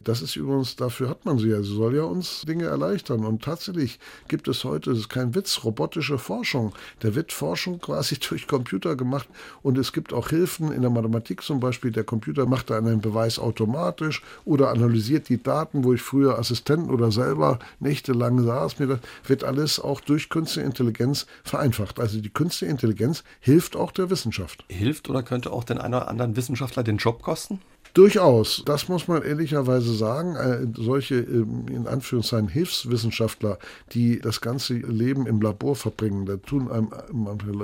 Das ist übrigens, dafür hat man sie ja. Sie soll ja uns Dinge erleichtern. Und tatsächlich gibt es heute, das ist kein Witz, robotische Forschung. Da wird Forschung quasi durch Computer gemacht. Und es gibt auch Hilfen in der Mathematik zum Beispiel. Der Computer macht da einen Beweis automatisch oder analysiert die Daten, wo ich früher Assistenten oder selber nächtelang das wird alles auch durch künstliche Intelligenz vereinfacht. Also die künstliche Intelligenz hilft auch der Wissenschaft. Hilft oder könnte auch den einen oder anderen Wissenschaftler den Job kosten? Durchaus, das muss man ehrlicherweise sagen. Äh, solche ähm, in Anführungszeichen Hilfswissenschaftler, die das ganze Leben im Labor verbringen, da tun einem,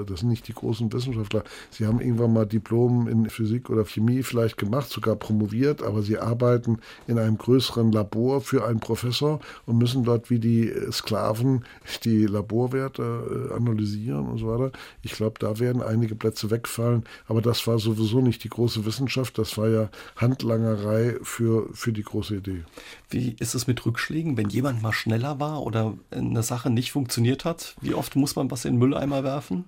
das sind nicht die großen Wissenschaftler, sie haben irgendwann mal Diplom in Physik oder Chemie vielleicht gemacht, sogar promoviert, aber sie arbeiten in einem größeren Labor für einen Professor und müssen dort wie die Sklaven die Laborwerte äh, analysieren und so weiter. Ich glaube, da werden einige Plätze wegfallen, aber das war sowieso nicht die große Wissenschaft, das war ja Handlangerei für, für die große Idee. Wie ist es mit Rückschlägen, wenn jemand mal schneller war oder eine Sache nicht funktioniert hat? Wie oft muss man was in den Mülleimer werfen?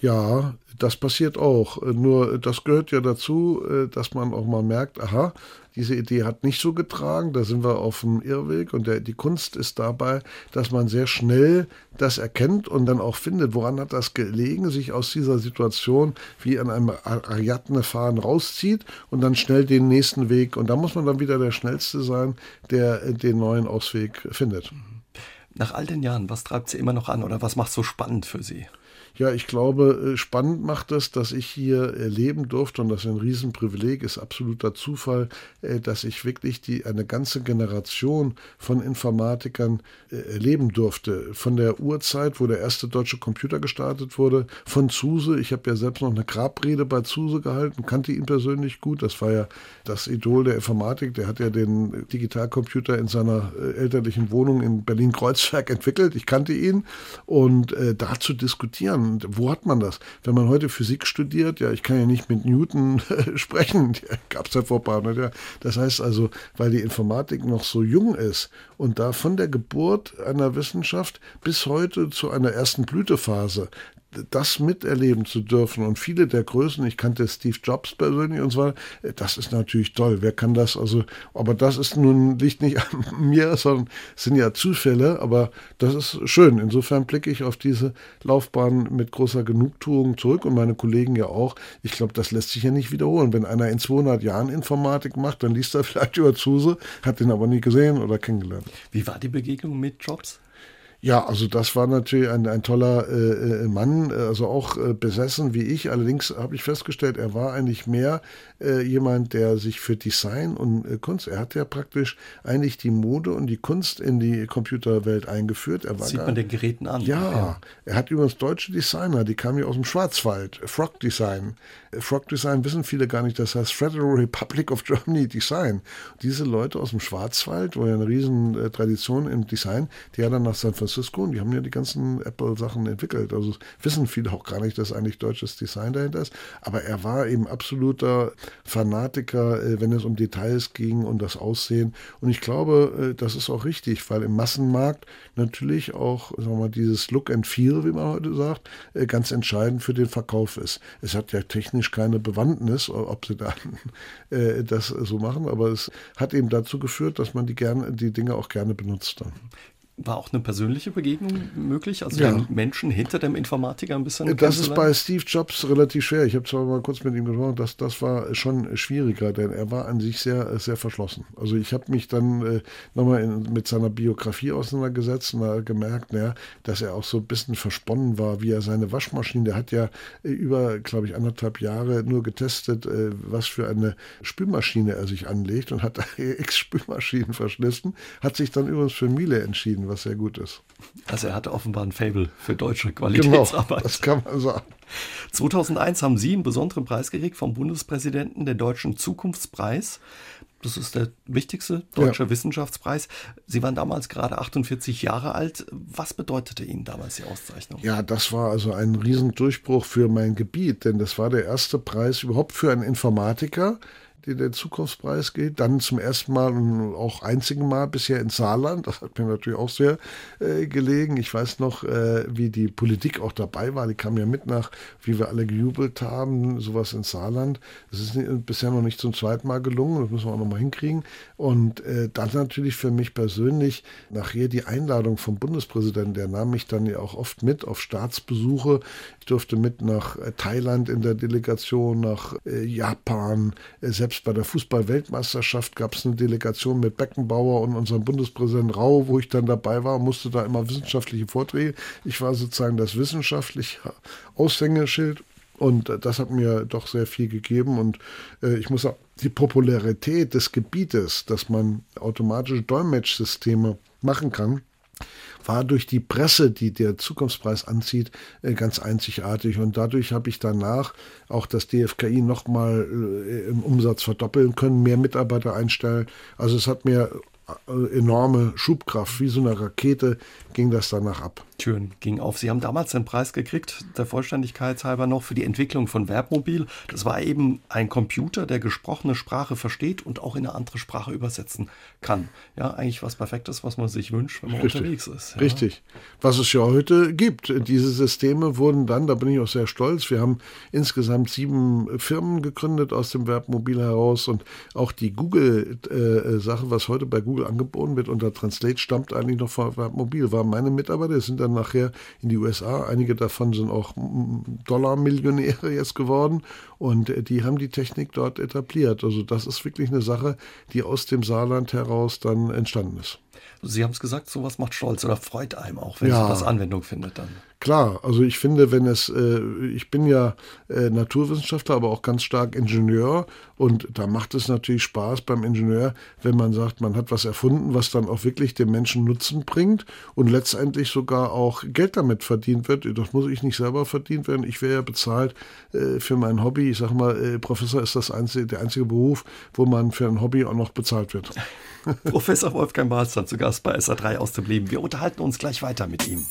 Ja, das passiert auch. Nur das gehört ja dazu, äh, dass man auch mal merkt, aha, diese Idee hat nicht so getragen, da sind wir auf dem Irrweg und der, die Kunst ist dabei, dass man sehr schnell das erkennt und dann auch findet, woran hat das gelegen, sich aus dieser Situation wie an einem Ariadne-Fahren rauszieht und dann schnell den nächsten Weg und da muss man dann wieder der Schnellste sein, der den neuen Ausweg findet. Nach all den Jahren, was treibt Sie immer noch an oder was macht so spannend für Sie? Ja, ich glaube, äh, spannend macht es, dass ich hier erleben durfte, und das ist ein Riesenprivileg, ist absoluter Zufall, äh, dass ich wirklich die, eine ganze Generation von Informatikern äh, erleben durfte. Von der Urzeit, wo der erste deutsche Computer gestartet wurde, von Zuse. Ich habe ja selbst noch eine Grabrede bei Zuse gehalten, kannte ihn persönlich gut. Das war ja das Idol der Informatik. Der hat ja den Digitalcomputer in seiner elterlichen Wohnung in Berlin-Kreuzberg entwickelt. Ich kannte ihn. Und äh, da zu diskutieren, wo hat man das? Wenn man heute Physik studiert, ja, ich kann ja nicht mit Newton sprechen, gab es ja vor ein paar hundert Jahren. Das heißt also, weil die Informatik noch so jung ist und da von der Geburt einer Wissenschaft bis heute zu einer ersten Blütephase, das miterleben zu dürfen und viele der Größen, ich kannte Steve Jobs persönlich und so weiter, das ist natürlich toll. Wer kann das? Also, aber das ist nun liegt nicht an mir, sondern sind ja Zufälle, aber das ist schön. Insofern blicke ich auf diese Laufbahn mit großer Genugtuung zurück und meine Kollegen ja auch. Ich glaube, das lässt sich ja nicht wiederholen. Wenn einer in 200 Jahren Informatik macht, dann liest er vielleicht über Zuse, hat den aber nie gesehen oder kennengelernt. Wie war die Begegnung mit Jobs? Ja, also das war natürlich ein, ein toller äh, äh Mann, also auch äh, besessen wie ich. Allerdings habe ich festgestellt, er war eigentlich mehr äh, jemand, der sich für Design und äh, Kunst, er hat ja praktisch eigentlich die Mode und die Kunst in die Computerwelt eingeführt. Er war Sieht gar, man den Geräten an. Ja, ja, er hat übrigens deutsche Designer, die kamen ja aus dem Schwarzwald, Frog Design. Frog Design wissen viele gar nicht, das heißt Federal Republic of Germany Design. Diese Leute aus dem Schwarzwald, wo ja eine riesen äh, Tradition im Design, die hat dann nach San Francisco Francisco und die haben ja die ganzen Apple-Sachen entwickelt. Also wissen viele auch gar nicht, dass eigentlich deutsches Design dahinter ist. Aber er war eben absoluter Fanatiker, äh, wenn es um Details ging und das Aussehen. Und ich glaube, äh, das ist auch richtig, weil im Massenmarkt natürlich auch, sagen wir mal, dieses Look and Feel, wie man heute sagt, äh, ganz entscheidend für den Verkauf ist. Es hat ja technisch keine Bewandtnis, ob sie da das so machen, aber es hat eben dazu geführt, dass man die gerne, die Dinge auch gerne benutzt dann. War auch eine persönliche Begegnung möglich? Also ja. den Menschen hinter dem Informatiker ein bisschen Das ist bei Steve Jobs relativ schwer. Ich habe zwar mal kurz mit ihm gesprochen, das, das war schon schwieriger, denn er war an sich sehr, sehr verschlossen. Also ich habe mich dann äh, nochmal mit seiner Biografie auseinandergesetzt und da gemerkt, naja, dass er auch so ein bisschen versponnen war, wie er seine Waschmaschine, der hat ja äh, über, glaube ich, anderthalb Jahre nur getestet, äh, was für eine Spülmaschine er sich anlegt und hat Ex-Spülmaschinen verschlissen, hat sich dann übrigens für Miele entschieden was sehr gut ist. Also er hatte offenbar ein Fable für deutsche Qualitätsarbeit. Genau, das kann man sagen. 2001 haben Sie einen besonderen Preis gekriegt vom Bundespräsidenten, den Deutschen Zukunftspreis. Das ist der wichtigste deutsche ja. Wissenschaftspreis. Sie waren damals gerade 48 Jahre alt. Was bedeutete Ihnen damals die Auszeichnung? Ja, das war also ein Riesendurchbruch für mein Gebiet, denn das war der erste Preis überhaupt für einen Informatiker die der Zukunftspreis geht. Dann zum ersten Mal und auch einzigen Mal bisher in Saarland. Das hat mir natürlich auch sehr äh, gelegen. Ich weiß noch, äh, wie die Politik auch dabei war. Die kam ja mit nach, wie wir alle gejubelt haben, sowas in Saarland. Das ist nicht, bisher noch nicht zum zweiten Mal gelungen. Das müssen wir auch noch mal hinkriegen. Und äh, dann natürlich für mich persönlich nachher die Einladung vom Bundespräsidenten. Der nahm mich dann ja auch oft mit auf Staatsbesuche. Ich durfte mit nach äh, Thailand in der Delegation, nach äh, Japan, äh, selbst bei der Fußball-Weltmeisterschaft gab es eine Delegation mit Beckenbauer und unserem Bundespräsidenten Rau, wo ich dann dabei war, musste da immer wissenschaftliche Vorträge. Ich war sozusagen das wissenschaftliche Aushängeschild. Und das hat mir doch sehr viel gegeben. Und äh, ich muss sagen, die Popularität des Gebietes, dass man automatische Dolmetschsysteme machen kann, war durch die Presse, die der Zukunftspreis anzieht, äh, ganz einzigartig. Und dadurch habe ich danach auch das DFKI nochmal äh, im Umsatz verdoppeln können, mehr Mitarbeiter einstellen. Also es hat mir äh, enorme Schubkraft, wie so eine Rakete ging das danach ab. Türen ging auf. Sie haben damals den Preis gekriegt, der Vollständigkeit halber noch, für die Entwicklung von Verbmobil. Das war eben ein Computer, der gesprochene Sprache versteht und auch in eine andere Sprache übersetzen kann. Ja, eigentlich was Perfektes, was man sich wünscht, wenn man Richtig. unterwegs ist. Ja. Richtig. Was es ja heute gibt. Diese Systeme wurden dann, da bin ich auch sehr stolz, wir haben insgesamt sieben Firmen gegründet aus dem Verbmobil heraus und auch die Google-Sache, äh, was heute bei Google angeboten wird unter Translate, stammt eigentlich noch von Verbmobil. War meine Mitarbeiter, sind dann nachher in die USA. Einige davon sind auch Dollarmillionäre jetzt geworden und äh, die haben die Technik dort etabliert. Also das ist wirklich eine Sache, die aus dem Saarland heraus dann entstanden ist. Sie haben es gesagt, sowas macht stolz oder freut einem auch, wenn ja. sowas Anwendung findet dann. Klar, also ich finde, wenn es, äh, ich bin ja äh, Naturwissenschaftler, aber auch ganz stark Ingenieur und da macht es natürlich Spaß beim Ingenieur, wenn man sagt, man hat was erfunden, was dann auch wirklich dem Menschen Nutzen bringt und letztendlich sogar auch Geld damit verdient wird. Das muss ich nicht selber verdient werden. Ich wäre ja bezahlt äh, für mein Hobby. Ich sage mal, äh, Professor ist das einzige, der einzige Beruf, wo man für ein Hobby auch noch bezahlt wird. Professor Wolfgang Mahlstein zu Gast bei SA3 aus dem Leben. Wir unterhalten uns gleich weiter mit ihm.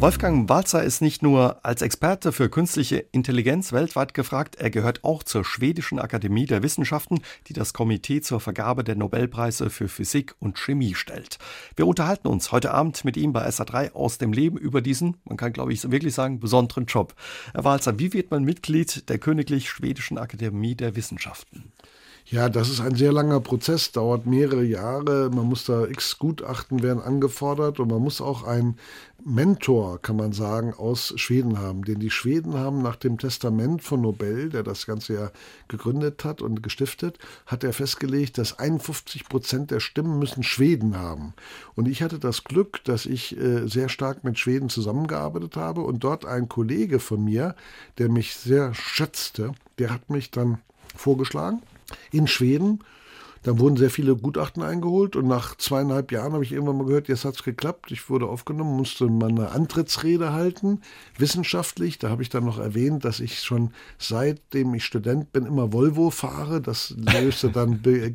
Wolfgang Walzer ist nicht nur als Experte für künstliche Intelligenz weltweit gefragt, er gehört auch zur Schwedischen Akademie der Wissenschaften, die das Komitee zur Vergabe der Nobelpreise für Physik und Chemie stellt. Wir unterhalten uns heute Abend mit ihm bei SA3 aus dem Leben über diesen, man kann glaube ich wirklich sagen, besonderen Job. Herr Walzer, wie wird man Mitglied der Königlich Schwedischen Akademie der Wissenschaften? Ja, das ist ein sehr langer Prozess, dauert mehrere Jahre. Man muss da x Gutachten werden angefordert und man muss auch einen Mentor, kann man sagen, aus Schweden haben. Denn die Schweden haben nach dem Testament von Nobel, der das Ganze ja gegründet hat und gestiftet, hat er festgelegt, dass 51 Prozent der Stimmen müssen Schweden haben. Und ich hatte das Glück, dass ich äh, sehr stark mit Schweden zusammengearbeitet habe und dort ein Kollege von mir, der mich sehr schätzte, der hat mich dann vorgeschlagen in Schweden. Da wurden sehr viele Gutachten eingeholt und nach zweieinhalb Jahren habe ich irgendwann mal gehört, jetzt hat es geklappt. Ich wurde aufgenommen, musste mal eine Antrittsrede halten, wissenschaftlich. Da habe ich dann noch erwähnt, dass ich schon seitdem ich Student bin immer Volvo fahre. Das löste dann Be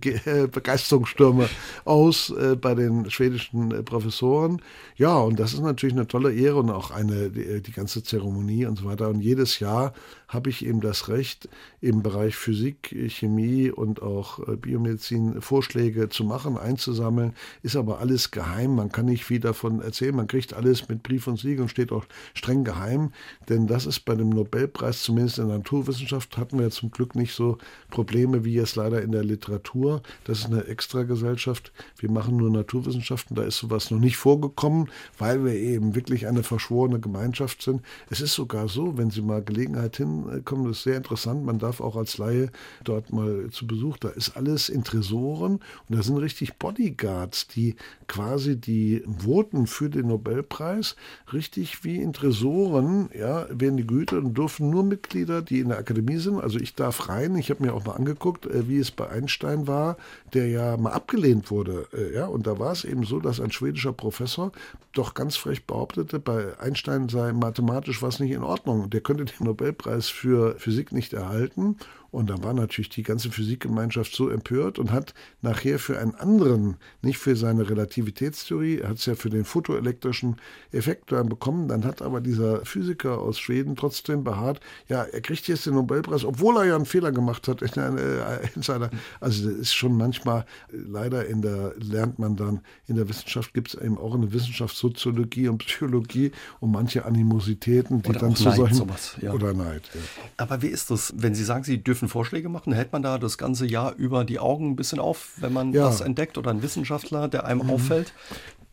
Begeisterungsstürme aus äh, bei den schwedischen äh, Professoren. Ja, und das ist natürlich eine tolle Ehre und auch eine die, die ganze Zeremonie und so weiter. Und jedes Jahr habe ich eben das Recht, im Bereich Physik, Chemie und auch äh, Biomedizin Vorschläge zu machen, einzusammeln. Ist aber alles geheim. Man kann nicht viel davon erzählen. Man kriegt alles mit Brief und Siegel und steht auch streng geheim. Denn das ist bei dem Nobelpreis, zumindest in der Naturwissenschaft, hatten wir zum Glück nicht so Probleme wie jetzt leider in der Literatur. Das ist eine Extragesellschaft. Wir machen nur Naturwissenschaften. Da ist sowas noch nicht vorgekommen, weil wir eben wirklich eine verschworene Gemeinschaft sind. Es ist sogar so, wenn Sie mal Gelegenheit hin kommen. Das ist sehr interessant. Man darf auch als Laie dort mal zu Besuch. Da ist alles in Tresoren und da sind richtig Bodyguards, die quasi die Voten für den Nobelpreis richtig wie in Tresoren, ja, werden die gehütet und dürfen nur Mitglieder, die in der Akademie sind. Also ich darf rein. Ich habe mir auch mal angeguckt, äh, wie es bei Einstein war, der ja mal abgelehnt wurde. Äh, ja, und da war es eben so, dass ein schwedischer Professor doch ganz frech behauptete, bei Einstein sei mathematisch was nicht in Ordnung. Der könnte den Nobelpreis für Physik nicht erhalten. Und dann war natürlich die ganze Physikgemeinschaft so empört und hat nachher für einen anderen, nicht für seine Relativitätstheorie, er hat es ja für den photoelektrischen Effekt dann bekommen, dann hat aber dieser Physiker aus Schweden trotzdem beharrt, ja, er kriegt jetzt den Nobelpreis, obwohl er ja einen Fehler gemacht hat in, einer, in seiner, also das ist schon manchmal, leider in der, lernt man dann, in der Wissenschaft gibt es eben auch eine Wissenschaft Soziologie und Psychologie und manche Animositäten, die oder dann zu Neid, solchen, sowas, ja. oder Neid. Ja. Aber wie ist das, wenn Sie sagen, Sie dürfen dürfen Vorschläge machen. Hält man da das ganze Jahr über die Augen ein bisschen auf, wenn man ja. was entdeckt oder ein Wissenschaftler, der einem mhm. auffällt?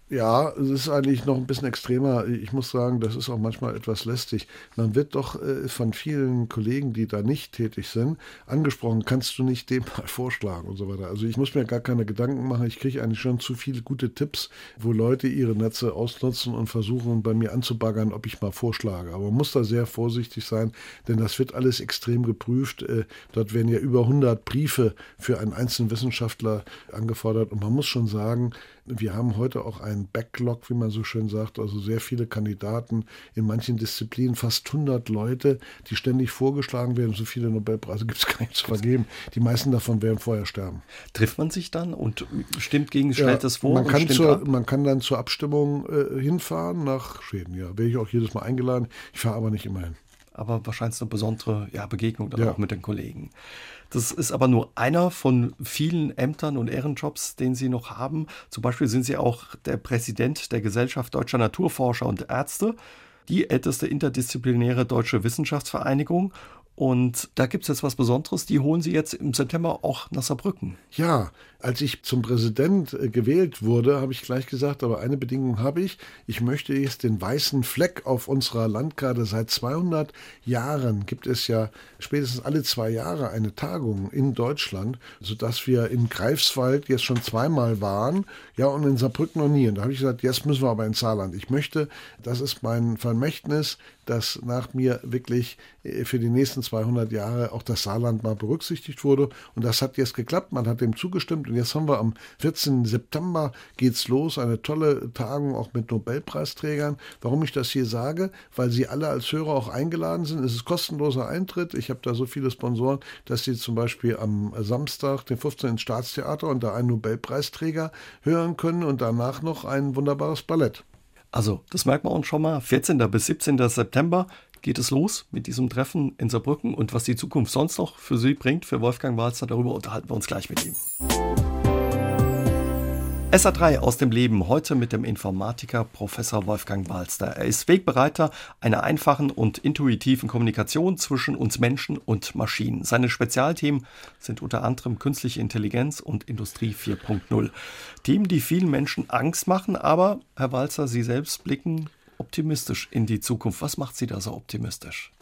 Ja, es ist eigentlich noch ein bisschen extremer. Ich muss sagen, das ist auch manchmal etwas lästig. Man wird doch äh, von vielen Kollegen, die da nicht tätig sind, angesprochen, kannst du nicht dem mal vorschlagen und so weiter. Also ich muss mir gar keine Gedanken machen. Ich kriege eigentlich schon zu viele gute Tipps, wo Leute ihre Netze ausnutzen und versuchen, bei mir anzubaggern, ob ich mal vorschlage. Aber man muss da sehr vorsichtig sein, denn das wird alles extrem geprüft. Äh, dort werden ja über 100 Briefe für einen einzelnen Wissenschaftler angefordert und man muss schon sagen, wir haben heute auch einen Backlog, wie man so schön sagt, also sehr viele Kandidaten in manchen Disziplinen, fast 100 Leute, die ständig vorgeschlagen werden. So viele Nobelpreise gibt es gar nicht zu vergeben. Die meisten davon werden vorher sterben. Trifft man sich dann und stimmt gegen, stellt ja, das vor? Man kann, zur, man kann dann zur Abstimmung äh, hinfahren nach Schweden. Ja, werde ich auch jedes Mal eingeladen. Ich fahre aber nicht immer hin aber wahrscheinlich eine besondere ja, Begegnung dann ja. auch mit den Kollegen. Das ist aber nur einer von vielen Ämtern und Ehrenjobs, den Sie noch haben. Zum Beispiel sind Sie auch der Präsident der Gesellschaft Deutscher Naturforscher und Ärzte, die älteste interdisziplinäre deutsche Wissenschaftsvereinigung und da gibt es jetzt was Besonderes, die holen Sie jetzt im September auch nach Saarbrücken. Ja, als ich zum Präsident äh, gewählt wurde, habe ich gleich gesagt, aber eine Bedingung habe ich. Ich möchte jetzt den weißen Fleck auf unserer Landkarte. Seit 200 Jahren gibt es ja spätestens alle zwei Jahre eine Tagung in Deutschland, sodass wir in Greifswald jetzt schon zweimal waren, ja, und in Saarbrücken noch nie. Und da habe ich gesagt, jetzt müssen wir aber ins Saarland. Ich möchte, das ist mein Vermächtnis, dass nach mir wirklich äh, für die nächsten 200 Jahre auch das Saarland mal berücksichtigt wurde. Und das hat jetzt geklappt. Man hat dem zugestimmt. Und jetzt haben wir am 14. September geht's los. Eine tolle Tagung auch mit Nobelpreisträgern. Warum ich das hier sage? Weil Sie alle als Hörer auch eingeladen sind. Es ist kostenloser Eintritt. Ich habe da so viele Sponsoren, dass Sie zum Beispiel am Samstag, den 15. ins Staatstheater und da einen Nobelpreisträger hören können und danach noch ein wunderbares Ballett. Also, das merkt man uns schon mal. 14. bis 17. September geht es los mit diesem Treffen in Saarbrücken und was die Zukunft sonst noch für Sie bringt, für Wolfgang Walzer, darüber unterhalten wir uns gleich mit ihm. SA3 aus dem Leben heute mit dem Informatiker Professor Wolfgang Walster. Er ist Wegbereiter einer einfachen und intuitiven Kommunikation zwischen uns Menschen und Maschinen. Seine Spezialthemen sind unter anderem künstliche Intelligenz und Industrie 4.0. Themen, die vielen Menschen Angst machen, aber Herr Walzer, Sie selbst blicken optimistisch in die Zukunft. Was macht Sie da so optimistisch?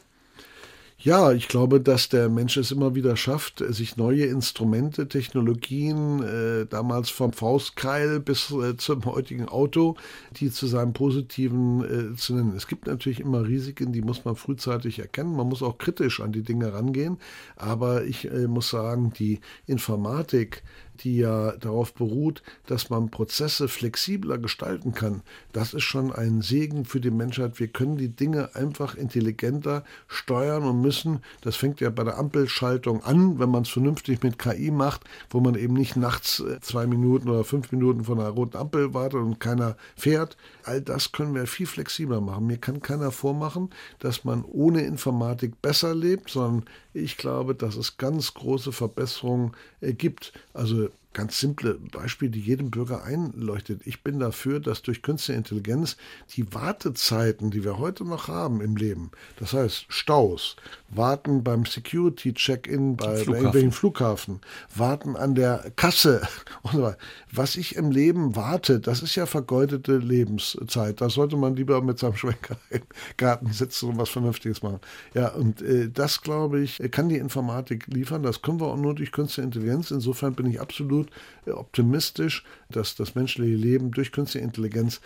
Ja, ich glaube, dass der Mensch es immer wieder schafft, sich neue Instrumente, Technologien, äh, damals vom Faustkeil bis äh, zum heutigen Auto, die zu seinem Positiven äh, zu nennen. Es gibt natürlich immer Risiken, die muss man frühzeitig erkennen. Man muss auch kritisch an die Dinge rangehen. Aber ich äh, muss sagen, die Informatik, die ja darauf beruht, dass man Prozesse flexibler gestalten kann. Das ist schon ein Segen für die Menschheit. Wir können die Dinge einfach intelligenter steuern und müssen. Das fängt ja bei der Ampelschaltung an, wenn man es vernünftig mit KI macht, wo man eben nicht nachts äh, zwei Minuten oder fünf Minuten von einer roten Ampel wartet und keiner fährt. All das können wir viel flexibler machen. Mir kann keiner vormachen, dass man ohne Informatik besser lebt, sondern ich glaube, dass es ganz große Verbesserungen gibt. Also ganz simple Beispiel, die jedem Bürger einleuchtet. Ich bin dafür, dass durch künstliche Intelligenz die Wartezeiten, die wir heute noch haben im Leben, das heißt Staus, Warten beim Security-Check-In bei, irgendwelchen Flughafen, Warten an der Kasse und so weiter. Was ich im Leben warte, das ist ja vergeudete Lebenszeit. Da sollte man lieber mit seinem Schwenker im Garten sitzen und was Vernünftiges machen. Ja, und äh, das, glaube ich, kann die Informatik liefern. Das können wir auch nur durch künstliche Intelligenz. Insofern bin ich absolut äh, optimistisch, dass das menschliche Leben durch künstliche Intelligenz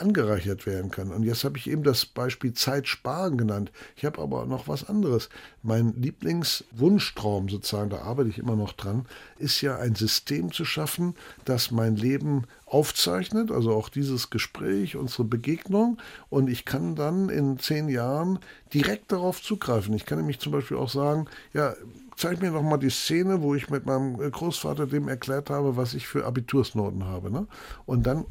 angereichert werden kann. Und jetzt habe ich eben das Beispiel Zeit sparen genannt. Ich habe aber noch was anderes. Mein Lieblingswunschtraum sozusagen, da arbeite ich immer noch dran, ist ja ein System zu schaffen, das mein Leben aufzeichnet, also auch dieses Gespräch, unsere Begegnung. Und ich kann dann in zehn Jahren direkt darauf zugreifen. Ich kann nämlich zum Beispiel auch sagen, ja, zeig mir doch mal die Szene, wo ich mit meinem Großvater dem erklärt habe, was ich für Abitursnoten habe. Ne? Und dann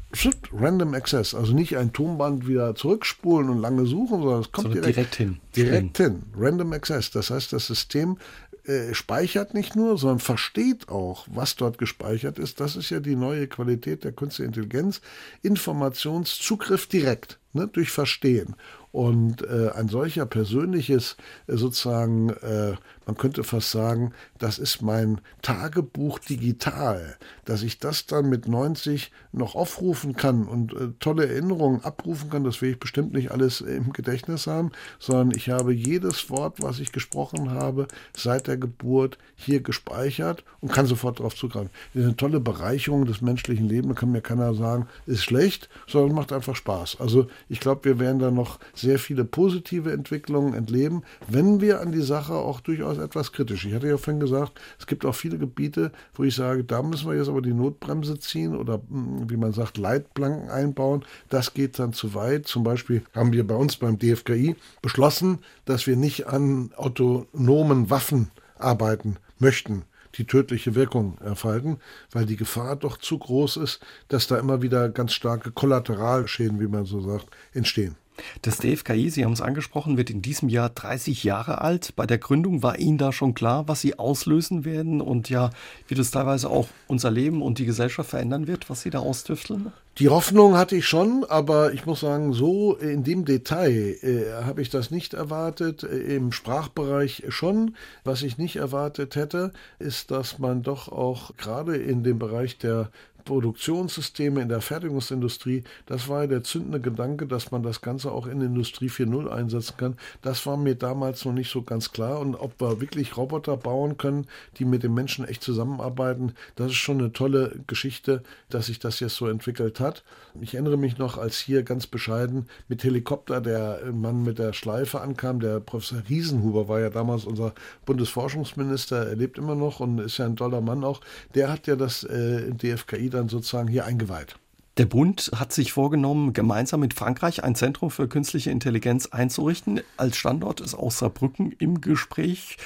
Random Access, also nicht ein Tonband wieder zurückspulen und lange suchen, sondern es kommt so direkt, direkt, hin. Direkt hin. Random Access. Das heißt, das System äh, speichert nicht nur, sondern versteht auch, was dort gespeichert ist. Das ist ja die neue Qualität der künstlichen Intelligenz. Informationszugriff direkt, ne, durch Verstehen. Und äh, ein solcher persönliches, äh, sozusagen, äh, man könnte fast sagen, das ist mein Tagebuch digital, dass ich das dann mit 90 noch aufrufen kann und äh, tolle Erinnerungen abrufen kann, das will ich bestimmt nicht alles im Gedächtnis haben, sondern ich habe jedes Wort, was ich gesprochen habe, seit der Geburt hier gespeichert und kann sofort darauf zugreifen. Das ist eine tolle Bereicherung des menschlichen Lebens, da kann mir keiner sagen, ist schlecht, sondern macht einfach Spaß. Also ich glaube, wir werden da noch sehr viele positive Entwicklungen entleben, wenn wir an die Sache auch durchaus etwas kritisch. Ich hatte ja vorhin gesagt, es gibt auch viele Gebiete, wo ich sage, da müssen wir jetzt aber die Notbremse ziehen oder hm, wie man sagt, Leitplanken einbauen. Das geht dann zu weit. Zum Beispiel haben wir bei uns beim DFKI beschlossen, dass wir nicht an autonomen Waffen arbeiten möchten die tödliche Wirkung erfalten, weil die Gefahr doch zu groß ist, dass da immer wieder ganz starke Kollateralschäden, wie man so sagt, entstehen. Das DFKI, Sie haben es angesprochen, wird in diesem Jahr 30 Jahre alt. Bei der Gründung war Ihnen da schon klar, was Sie auslösen werden und ja, wie das teilweise auch unser Leben und die Gesellschaft verändern wird, was Sie da austüfteln? Die Hoffnung hatte ich schon, aber ich muss sagen, so in dem Detail äh, habe ich das nicht erwartet. Äh, Im Sprachbereich schon. Was ich nicht erwartet hätte, ist, dass man doch auch gerade in dem Bereich der Produktionssysteme in der Fertigungsindustrie, das war ja der zündende Gedanke, dass man das Ganze auch in Industrie 4.0 einsetzen kann. Das war mir damals noch nicht so ganz klar. Und ob wir wirklich Roboter bauen können, die mit den Menschen echt zusammenarbeiten, das ist schon eine tolle Geschichte, dass sich das jetzt so entwickelt hat. Ich erinnere mich noch, als hier ganz bescheiden mit Helikopter der Mann mit der Schleife ankam, der Professor Riesenhuber war ja damals unser Bundesforschungsminister, er lebt immer noch und ist ja ein toller Mann auch. Der hat ja das äh, DFKI dann sozusagen hier eingeweiht. Der Bund hat sich vorgenommen, gemeinsam mit Frankreich ein Zentrum für künstliche Intelligenz einzurichten. Als Standort ist auch Saarbrücken im Gespräch.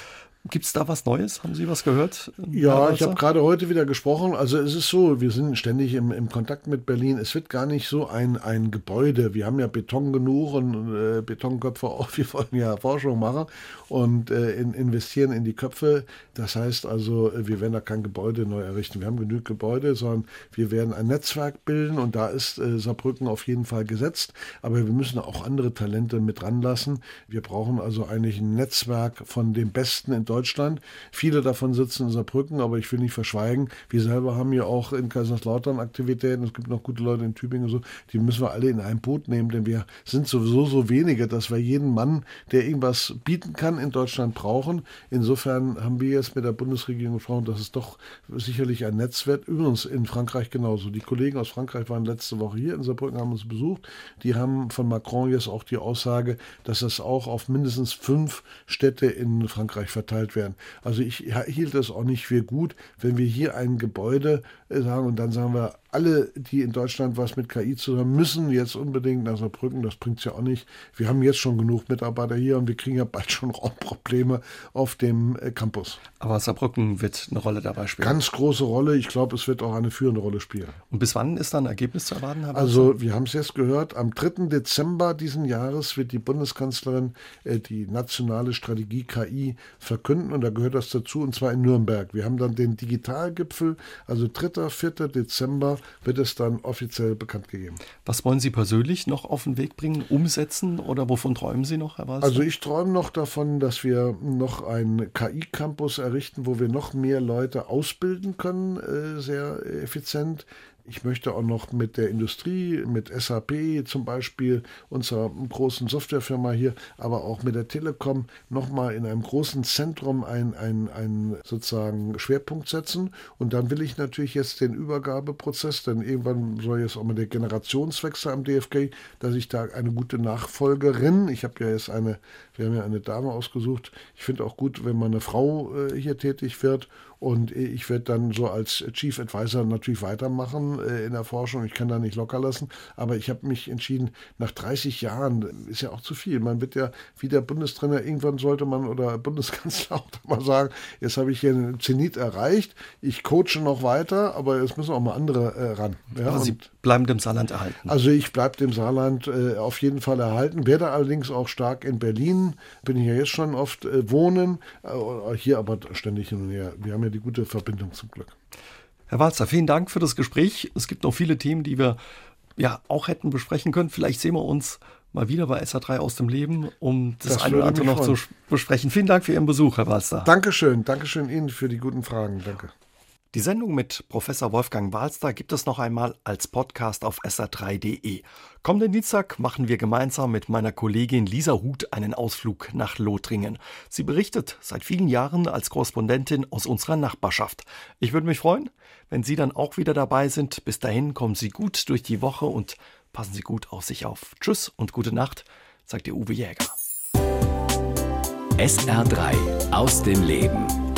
Gibt es da was Neues? Haben Sie was gehört? Ja, ich habe gerade heute wieder gesprochen. Also es ist so, wir sind ständig im, im Kontakt mit Berlin. Es wird gar nicht so ein, ein Gebäude. Wir haben ja Beton genug und äh, Betonköpfe auch. Wir wollen ja Forschung machen und äh, in, investieren in die Köpfe. Das heißt also, wir werden da kein Gebäude neu errichten. Wir haben genügend Gebäude, sondern wir werden ein Netzwerk bilden und da ist äh, Saarbrücken auf jeden Fall gesetzt. Aber wir müssen auch andere Talente mit ranlassen. Wir brauchen also eigentlich ein Netzwerk von den Besten in Deutschland Deutschland. Viele davon sitzen in Saarbrücken, aber ich will nicht verschweigen, wir selber haben ja auch in Kaiserslautern Aktivitäten. Es gibt noch gute Leute in Tübingen und so. Die müssen wir alle in ein Boot nehmen, denn wir sind sowieso so wenige, dass wir jeden Mann, der irgendwas bieten kann, in Deutschland brauchen. Insofern haben wir jetzt mit der Bundesregierung gesprochen, dass es doch sicherlich ein Netz wird. Übrigens in Frankreich genauso. Die Kollegen aus Frankreich waren letzte Woche hier in Saarbrücken, haben uns besucht. Die haben von Macron jetzt auch die Aussage, dass das auch auf mindestens fünf Städte in Frankreich verteilt beurteilt werden. Also ich hielt es auch nicht für gut, wenn wir hier ein Gebäude äh, sagen und dann sagen wir, alle, die in Deutschland was mit KI zu haben, müssen jetzt unbedingt nach Saarbrücken. Das bringt es ja auch nicht. Wir haben jetzt schon genug Mitarbeiter hier und wir kriegen ja bald schon Raumprobleme auf dem äh, Campus. Aber Saarbrücken wird eine Rolle dabei spielen. Ganz große Rolle. Ich glaube, es wird auch eine führende Rolle spielen. Und bis wann ist dann ein Ergebnis zu erwarten? Herr also, wir haben es jetzt gehört. Am 3. Dezember diesen Jahres wird die Bundeskanzlerin äh, die nationale Strategie KI verkünden und da gehört das dazu und zwar in Nürnberg. Wir haben dann den Digitalgipfel, also 3. 4. Dezember wird es dann offiziell bekannt gegeben. Was wollen Sie persönlich noch auf den Weg bringen, umsetzen oder wovon träumen Sie noch, Herr Walser? Also ich träume noch davon, dass wir noch einen KI-Campus errichten, wo wir noch mehr Leute ausbilden können, äh, sehr effizient. Ich möchte auch noch mit der Industrie, mit SAP zum Beispiel, unserer großen Softwarefirma hier, aber auch mit der Telekom nochmal in einem großen Zentrum einen ein sozusagen Schwerpunkt setzen. Und dann will ich natürlich jetzt den Übergabeprozess, denn irgendwann soll jetzt auch mal der Generationswechsel am DFG, dass ich da eine gute Nachfolgerin, ich habe ja jetzt eine, wir haben ja eine Dame ausgesucht, ich finde auch gut, wenn man eine Frau äh, hier tätig wird und ich werde dann so als Chief Advisor natürlich weitermachen äh, in der Forschung. Ich kann da nicht locker lassen. Aber ich habe mich entschieden, nach 30 Jahren ist ja auch zu viel. Man wird ja wie der Bundestrainer, irgendwann sollte man oder Bundeskanzler auch mal sagen, jetzt habe ich hier einen Zenit erreicht. Ich coache noch weiter, aber jetzt müssen auch mal andere äh, ran. Ja? Also Sie bleiben dem Saarland erhalten. Also ich bleibe dem Saarland äh, auf jeden Fall erhalten. Werde allerdings auch stark in Berlin. Bin ich ja jetzt schon oft äh, wohnen. Äh, hier aber ständig hin und her. Wir haben ja die gute Verbindung zum Glück. Herr Walzer, vielen Dank für das Gespräch. Es gibt noch viele Themen, die wir ja auch hätten besprechen können. Vielleicht sehen wir uns mal wieder bei SA3 aus dem Leben, um das, das eine oder andere noch freuen. zu besprechen. Vielen Dank für Ihren Besuch, Herr Walster. Dankeschön, Dankeschön Ihnen für die guten Fragen. Danke. Die Sendung mit Professor Wolfgang Walster gibt es noch einmal als Podcast auf sa3.de. Kommenden Dienstag machen wir gemeinsam mit meiner Kollegin Lisa Huth einen Ausflug nach Lothringen. Sie berichtet seit vielen Jahren als Korrespondentin aus unserer Nachbarschaft. Ich würde mich freuen, wenn Sie dann auch wieder dabei sind. Bis dahin kommen Sie gut durch die Woche und passen Sie gut auf sich auf. Tschüss und gute Nacht, sagt Ihr Uwe Jäger. SR3 aus dem Leben.